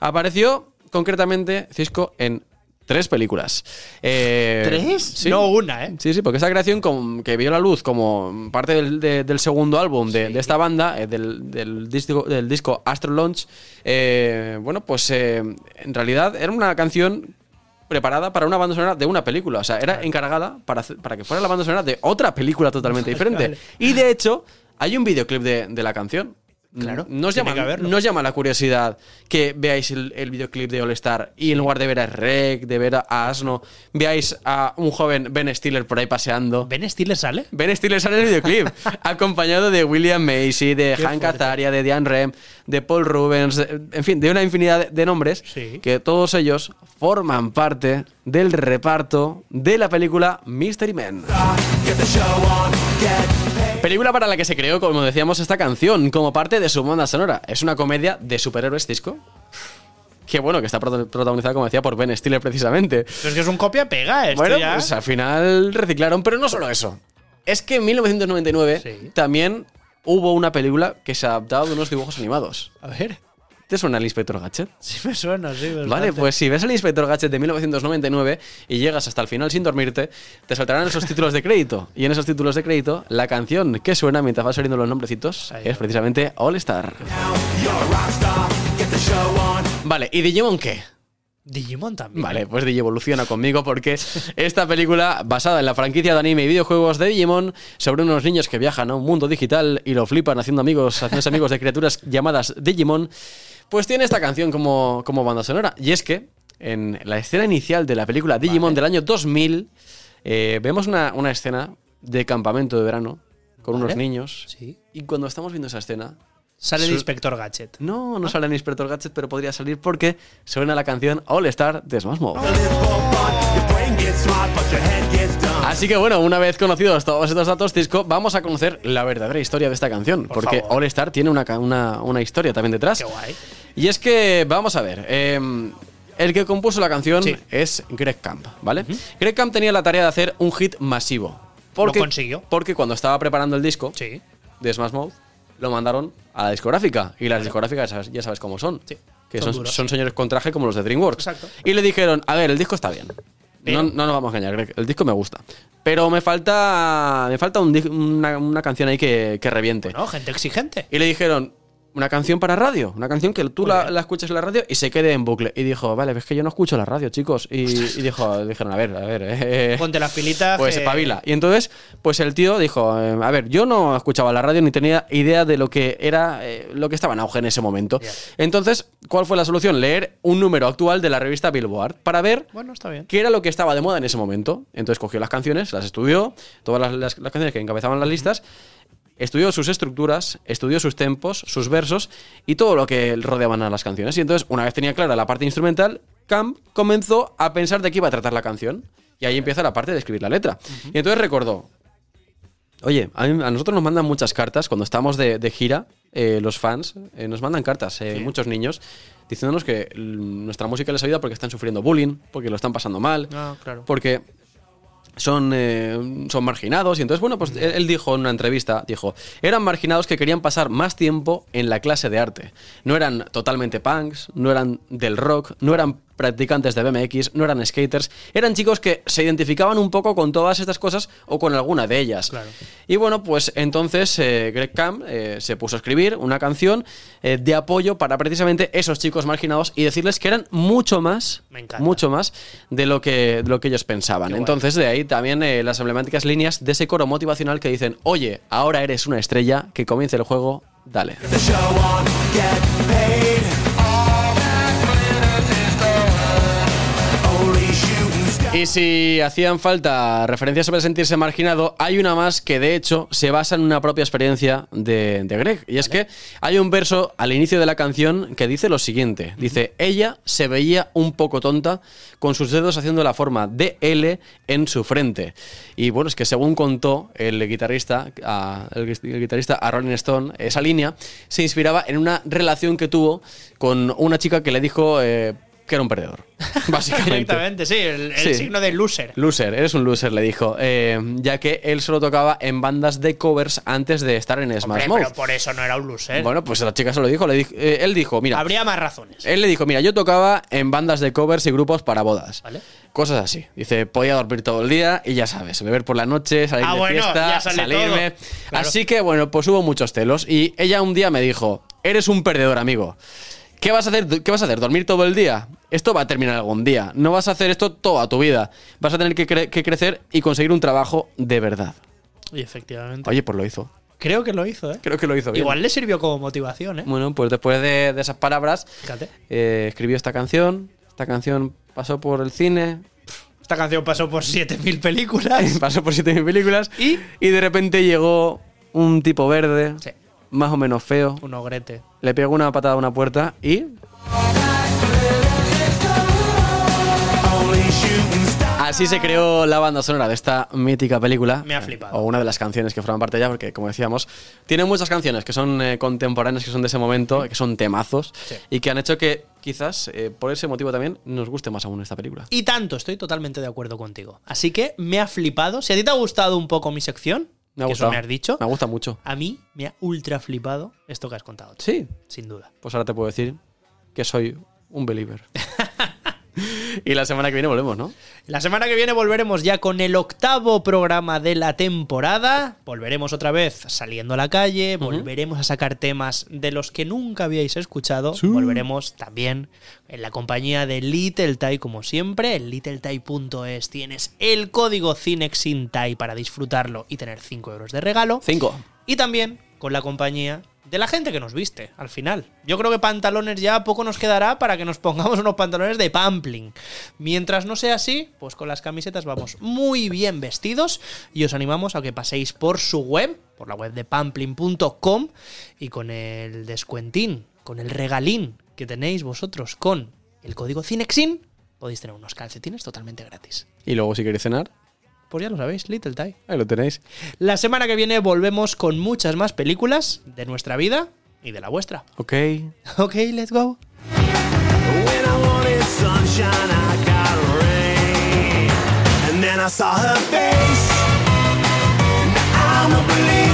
apareció concretamente Cisco en tres películas. Eh, ¿Tres? sí. No una, ¿eh? Sí, sí, porque esta creación que vio la luz como parte del, de- del segundo álbum de, de esta banda, eh, del, del disco, del disco Astro Launch, eh, bueno, pues eh, en realidad era una canción preparada para una banda sonora de una película. O sea, era encargada para, hacer- para que fuera la banda sonora de otra película totalmente diferente. vale. Y de hecho, hay un videoclip de, de la canción. Claro, Nos llama, nos llama la curiosidad que veáis el, el videoclip de All Star y en lugar de ver a Rec, de ver a Asno, veáis a un joven Ben Stiller por ahí paseando. ¿Ben Stiller sale? Ben Stiller sale en el videoclip, acompañado de William Macy, de Qué Hank fuerte. Azaria, de Diane Rem, de Paul Rubens, de- en fin, de una infinidad de, de nombres que todos ellos forman parte del reparto de la película Mystery Men. Película para la que se creó, como decíamos, esta canción como parte de su banda sonora. Es una comedia de superhéroes disco. Que bueno, que está protagonizada, como decía, por Ben Stiller precisamente. Pero es que es un copia-pega esto Bueno, ya. pues al final reciclaron, pero no solo eso. Es que en 1999 también hubo una película que se adaptaba de unos dibujos animados. A ver. ¿Te suena el Inspector Gadget? Sí me suena, sí. Vale, bastante. pues si ves el Inspector Gadget de 1999 y llegas hasta el final sin dormirte, te saltarán esos títulos de crédito. Y en esos títulos de crédito, la canción que suena mientras van saliendo los nombrecitos es precisamente All Star. Vale, ¿y Digimon qué? Digimon también. Vale, pues Digivoluciona conmigo porque esta película, basada en la franquicia de anime y videojuegos de Digimon, sobre unos niños que viajan a un mundo digital y lo flipan haciendo amigos, haciéndose amigos de criaturas llamadas Digimon, pues tiene esta canción como, como banda sonora. Y es que en la escena inicial de la película Digimon del año 2000, eh, vemos una, una escena de campamento de verano con unos niños. Sí. Y cuando estamos viendo esa escena, Sale el Su- Inspector Gadget. no, no sale en Inspector Gadget, pero podría salir porque suena la canción All Star de Smash Mouth. Así que bueno, una vez conocidos todos estos datos, Cisco, vamos a conocer la verdadera historia de esta canción. porque favor. All Star tiene una, una, una historia también detrás. Qué guay. Y es que, vamos a ver, eh, el que compuso la canción es Greg Camp, ¿vale? Greg Camp tenía la tarea de hacer un hit masivo. Porque, Lo consiguió. Porque cuando estaba preparando el disco de Smash Mouth, lo mandaron a la discográfica. Y las discográficas ya sabes- ya sabes cómo son. Que son son, señores con traje como los de DreamWorks. Exacto. Y le dijeron, a ver, el disco está bien. No, no nos vamos a engañar, Greg, el disco me gusta. Pero me falta, me falta un una, una canción ahí que, que reviente. No, gente exigente. Y le dijeron, una canción para radio, una canción que tú la, la escuches en la radio y se quede en bucle. Y dijo, vale, es que yo no escucho la radio, chicos. Y, y dijo, dijeron, a ver, a ver, eh, Ponte las pilitas. pues espabila. Y entonces, pues el tío dijo, eh, a ver, yo no escuchaba la radio ni tenía idea de lo que era eh, lo que estaba en auge en ese momento. Entonces, ¿cuál fue la solución? Leer un número actual de la revista Billboard para ver Bueno, está bien. qué era lo que estaba de moda en ese momento. Entonces cogió las canciones, las estudió, todas las, las- las canciones que encabezaban las listas, estudió sus estructuras, estudió sus tempos, sus versos y todo lo que rodeaban a las canciones. Y entonces, una vez tenía clara la parte instrumental, Camp comenzó a pensar de qué iba a tratar la canción. Y ahí empieza la parte de escribir la letra. Y entonces recordó, Oye, a, mí- a nosotros nos mandan muchas cartas cuando estamos de, de gira, eh, los fans, eh, nos mandan cartas, eh, Sí. muchos niños, diciéndonos que mm, nuestra música les ayuda porque están sufriendo bullying, porque lo están pasando mal, Ah, claro. porque son, eh, son marginados. Y entonces, bueno, pues él, él dijo en una entrevista, dijo, eran marginados que querían pasar más tiempo en la clase de arte. No eran totalmente punks, no eran del rock, no eran practicantes de BMX, no eran skaters, eran chicos que se identificaban un poco con todas estas cosas o con alguna de ellas. Y bueno, pues entonces eh, Greg Camp eh, se puso a escribir una canción eh, de apoyo para precisamente esos chicos marginados y decirles que eran mucho más, mucho más de lo que, de lo que ellos pensaban. Entonces de ahí también eh, las emblemáticas líneas de ese coro motivacional que dicen, oye, ahora eres una estrella, que comience el juego, dale. Y si hacían falta referencias sobre sentirse marginado, hay una más que de hecho se basa en una propia experiencia de, de Greg. Y es que hay un verso al inicio de la canción que dice lo siguiente. Dice, ella se veía un poco tonta con sus dedos haciendo la forma de L en su frente. Y bueno, es que según contó el guitarrista, a, el, gui- el guitarrista a Rolling Stone, esa línea se inspiraba en una relación que tuvo con una chica que le dijo... eh, que era un perdedor, básicamente. Directamente, sí, el, el Sí. signo de loser. Loser, eres un loser, le dijo. eh, ya que él solo tocaba en bandas de covers antes de estar en Smash Hombre, Mouth. pero por eso no era un loser. Bueno, pues la chica se lo dijo. le dijo- eh, él dijo, mira. Habría más razones. Él le dijo, mira, yo tocaba en bandas de covers y grupos para bodas. Vale. Cosas así. Dice, podía dormir todo el día y ya sabes, beber por la noche, salir Ah, de bueno, fiesta, salirme. Claro. Así que bueno, pues hubo muchos celos. Y ella un día me dijo, eres un perdedor, amigo. ¿Qué vas a hacer? ¿Qué vas a hacer? ¿Dormir todo el día? Esto va a terminar algún día. No vas a hacer esto toda tu vida. Vas a tener que, cre- que crecer y conseguir un trabajo de verdad. Y efectivamente. Oye, pues lo hizo. Creo que lo hizo, ¿eh? Creo que lo hizo bien. Igual le sirvió como motivación, ¿eh? Bueno, pues después de, de esas palabras, Fíjate. eh, escribió esta canción. Esta canción pasó por el cine, Esta canción pasó por 7000 películas. pasó por 7000 películas y, de repente llegó un tipo verde, Sí. Más o menos feo, Un ogrete. le pegó una patada a una puerta y así se creó la banda sonora de esta mítica película. Me ha flipado. O una de las canciones que forman parte de ella, porque como decíamos, tiene muchas canciones que son eh, contemporáneas, que son de ese momento, que son temazos Sí. y que han hecho que quizás eh, por ese motivo también nos guste más aún esta película. Y tanto, estoy totalmente de acuerdo contigo. Así que me ha flipado. Si a ti te ha gustado un poco mi sección, Me ha que gustado. eso me has dicho, Me gusta mucho. a mí me ha ultra flipado esto que has contado. Sí. Sin duda. Pues ahora te puedo decir que soy un believer. y la semana que viene volvemos, ¿no? La semana que viene volveremos ya con el octavo programa de la temporada. Volveremos otra vez saliendo a la calle, volveremos a sacar temas de los que nunca habíais escuchado. Volveremos también en la compañía de Little Tai, como siempre. En littletai.es tienes el código CINEXINTAI para disfrutarlo y tener 5 euros de regalo. Cinco. Y también con la compañía de la gente que nos viste al final. Yo creo que pantalones ya poco nos quedará para que nos pongamos unos pantalones de pampling. Mientras no sea así, pues con las camisetas vamos muy bien vestidos y os animamos a que paséis por su web, por la web de pampling.com y con el descuentín, con el regalín que tenéis vosotros con el código CINEXIN, podéis tener unos calcetines totalmente gratis. Y luego si queréis cenar, Pues ya lo sabéis, Little Tie. ahí lo tenéis. La semana que viene volvemos con muchas más películas de nuestra vida y de la vuestra. Ok. Ok, let's go. When I wanted sunshine, I got rain. And then I saw her face. Now I'm a believer.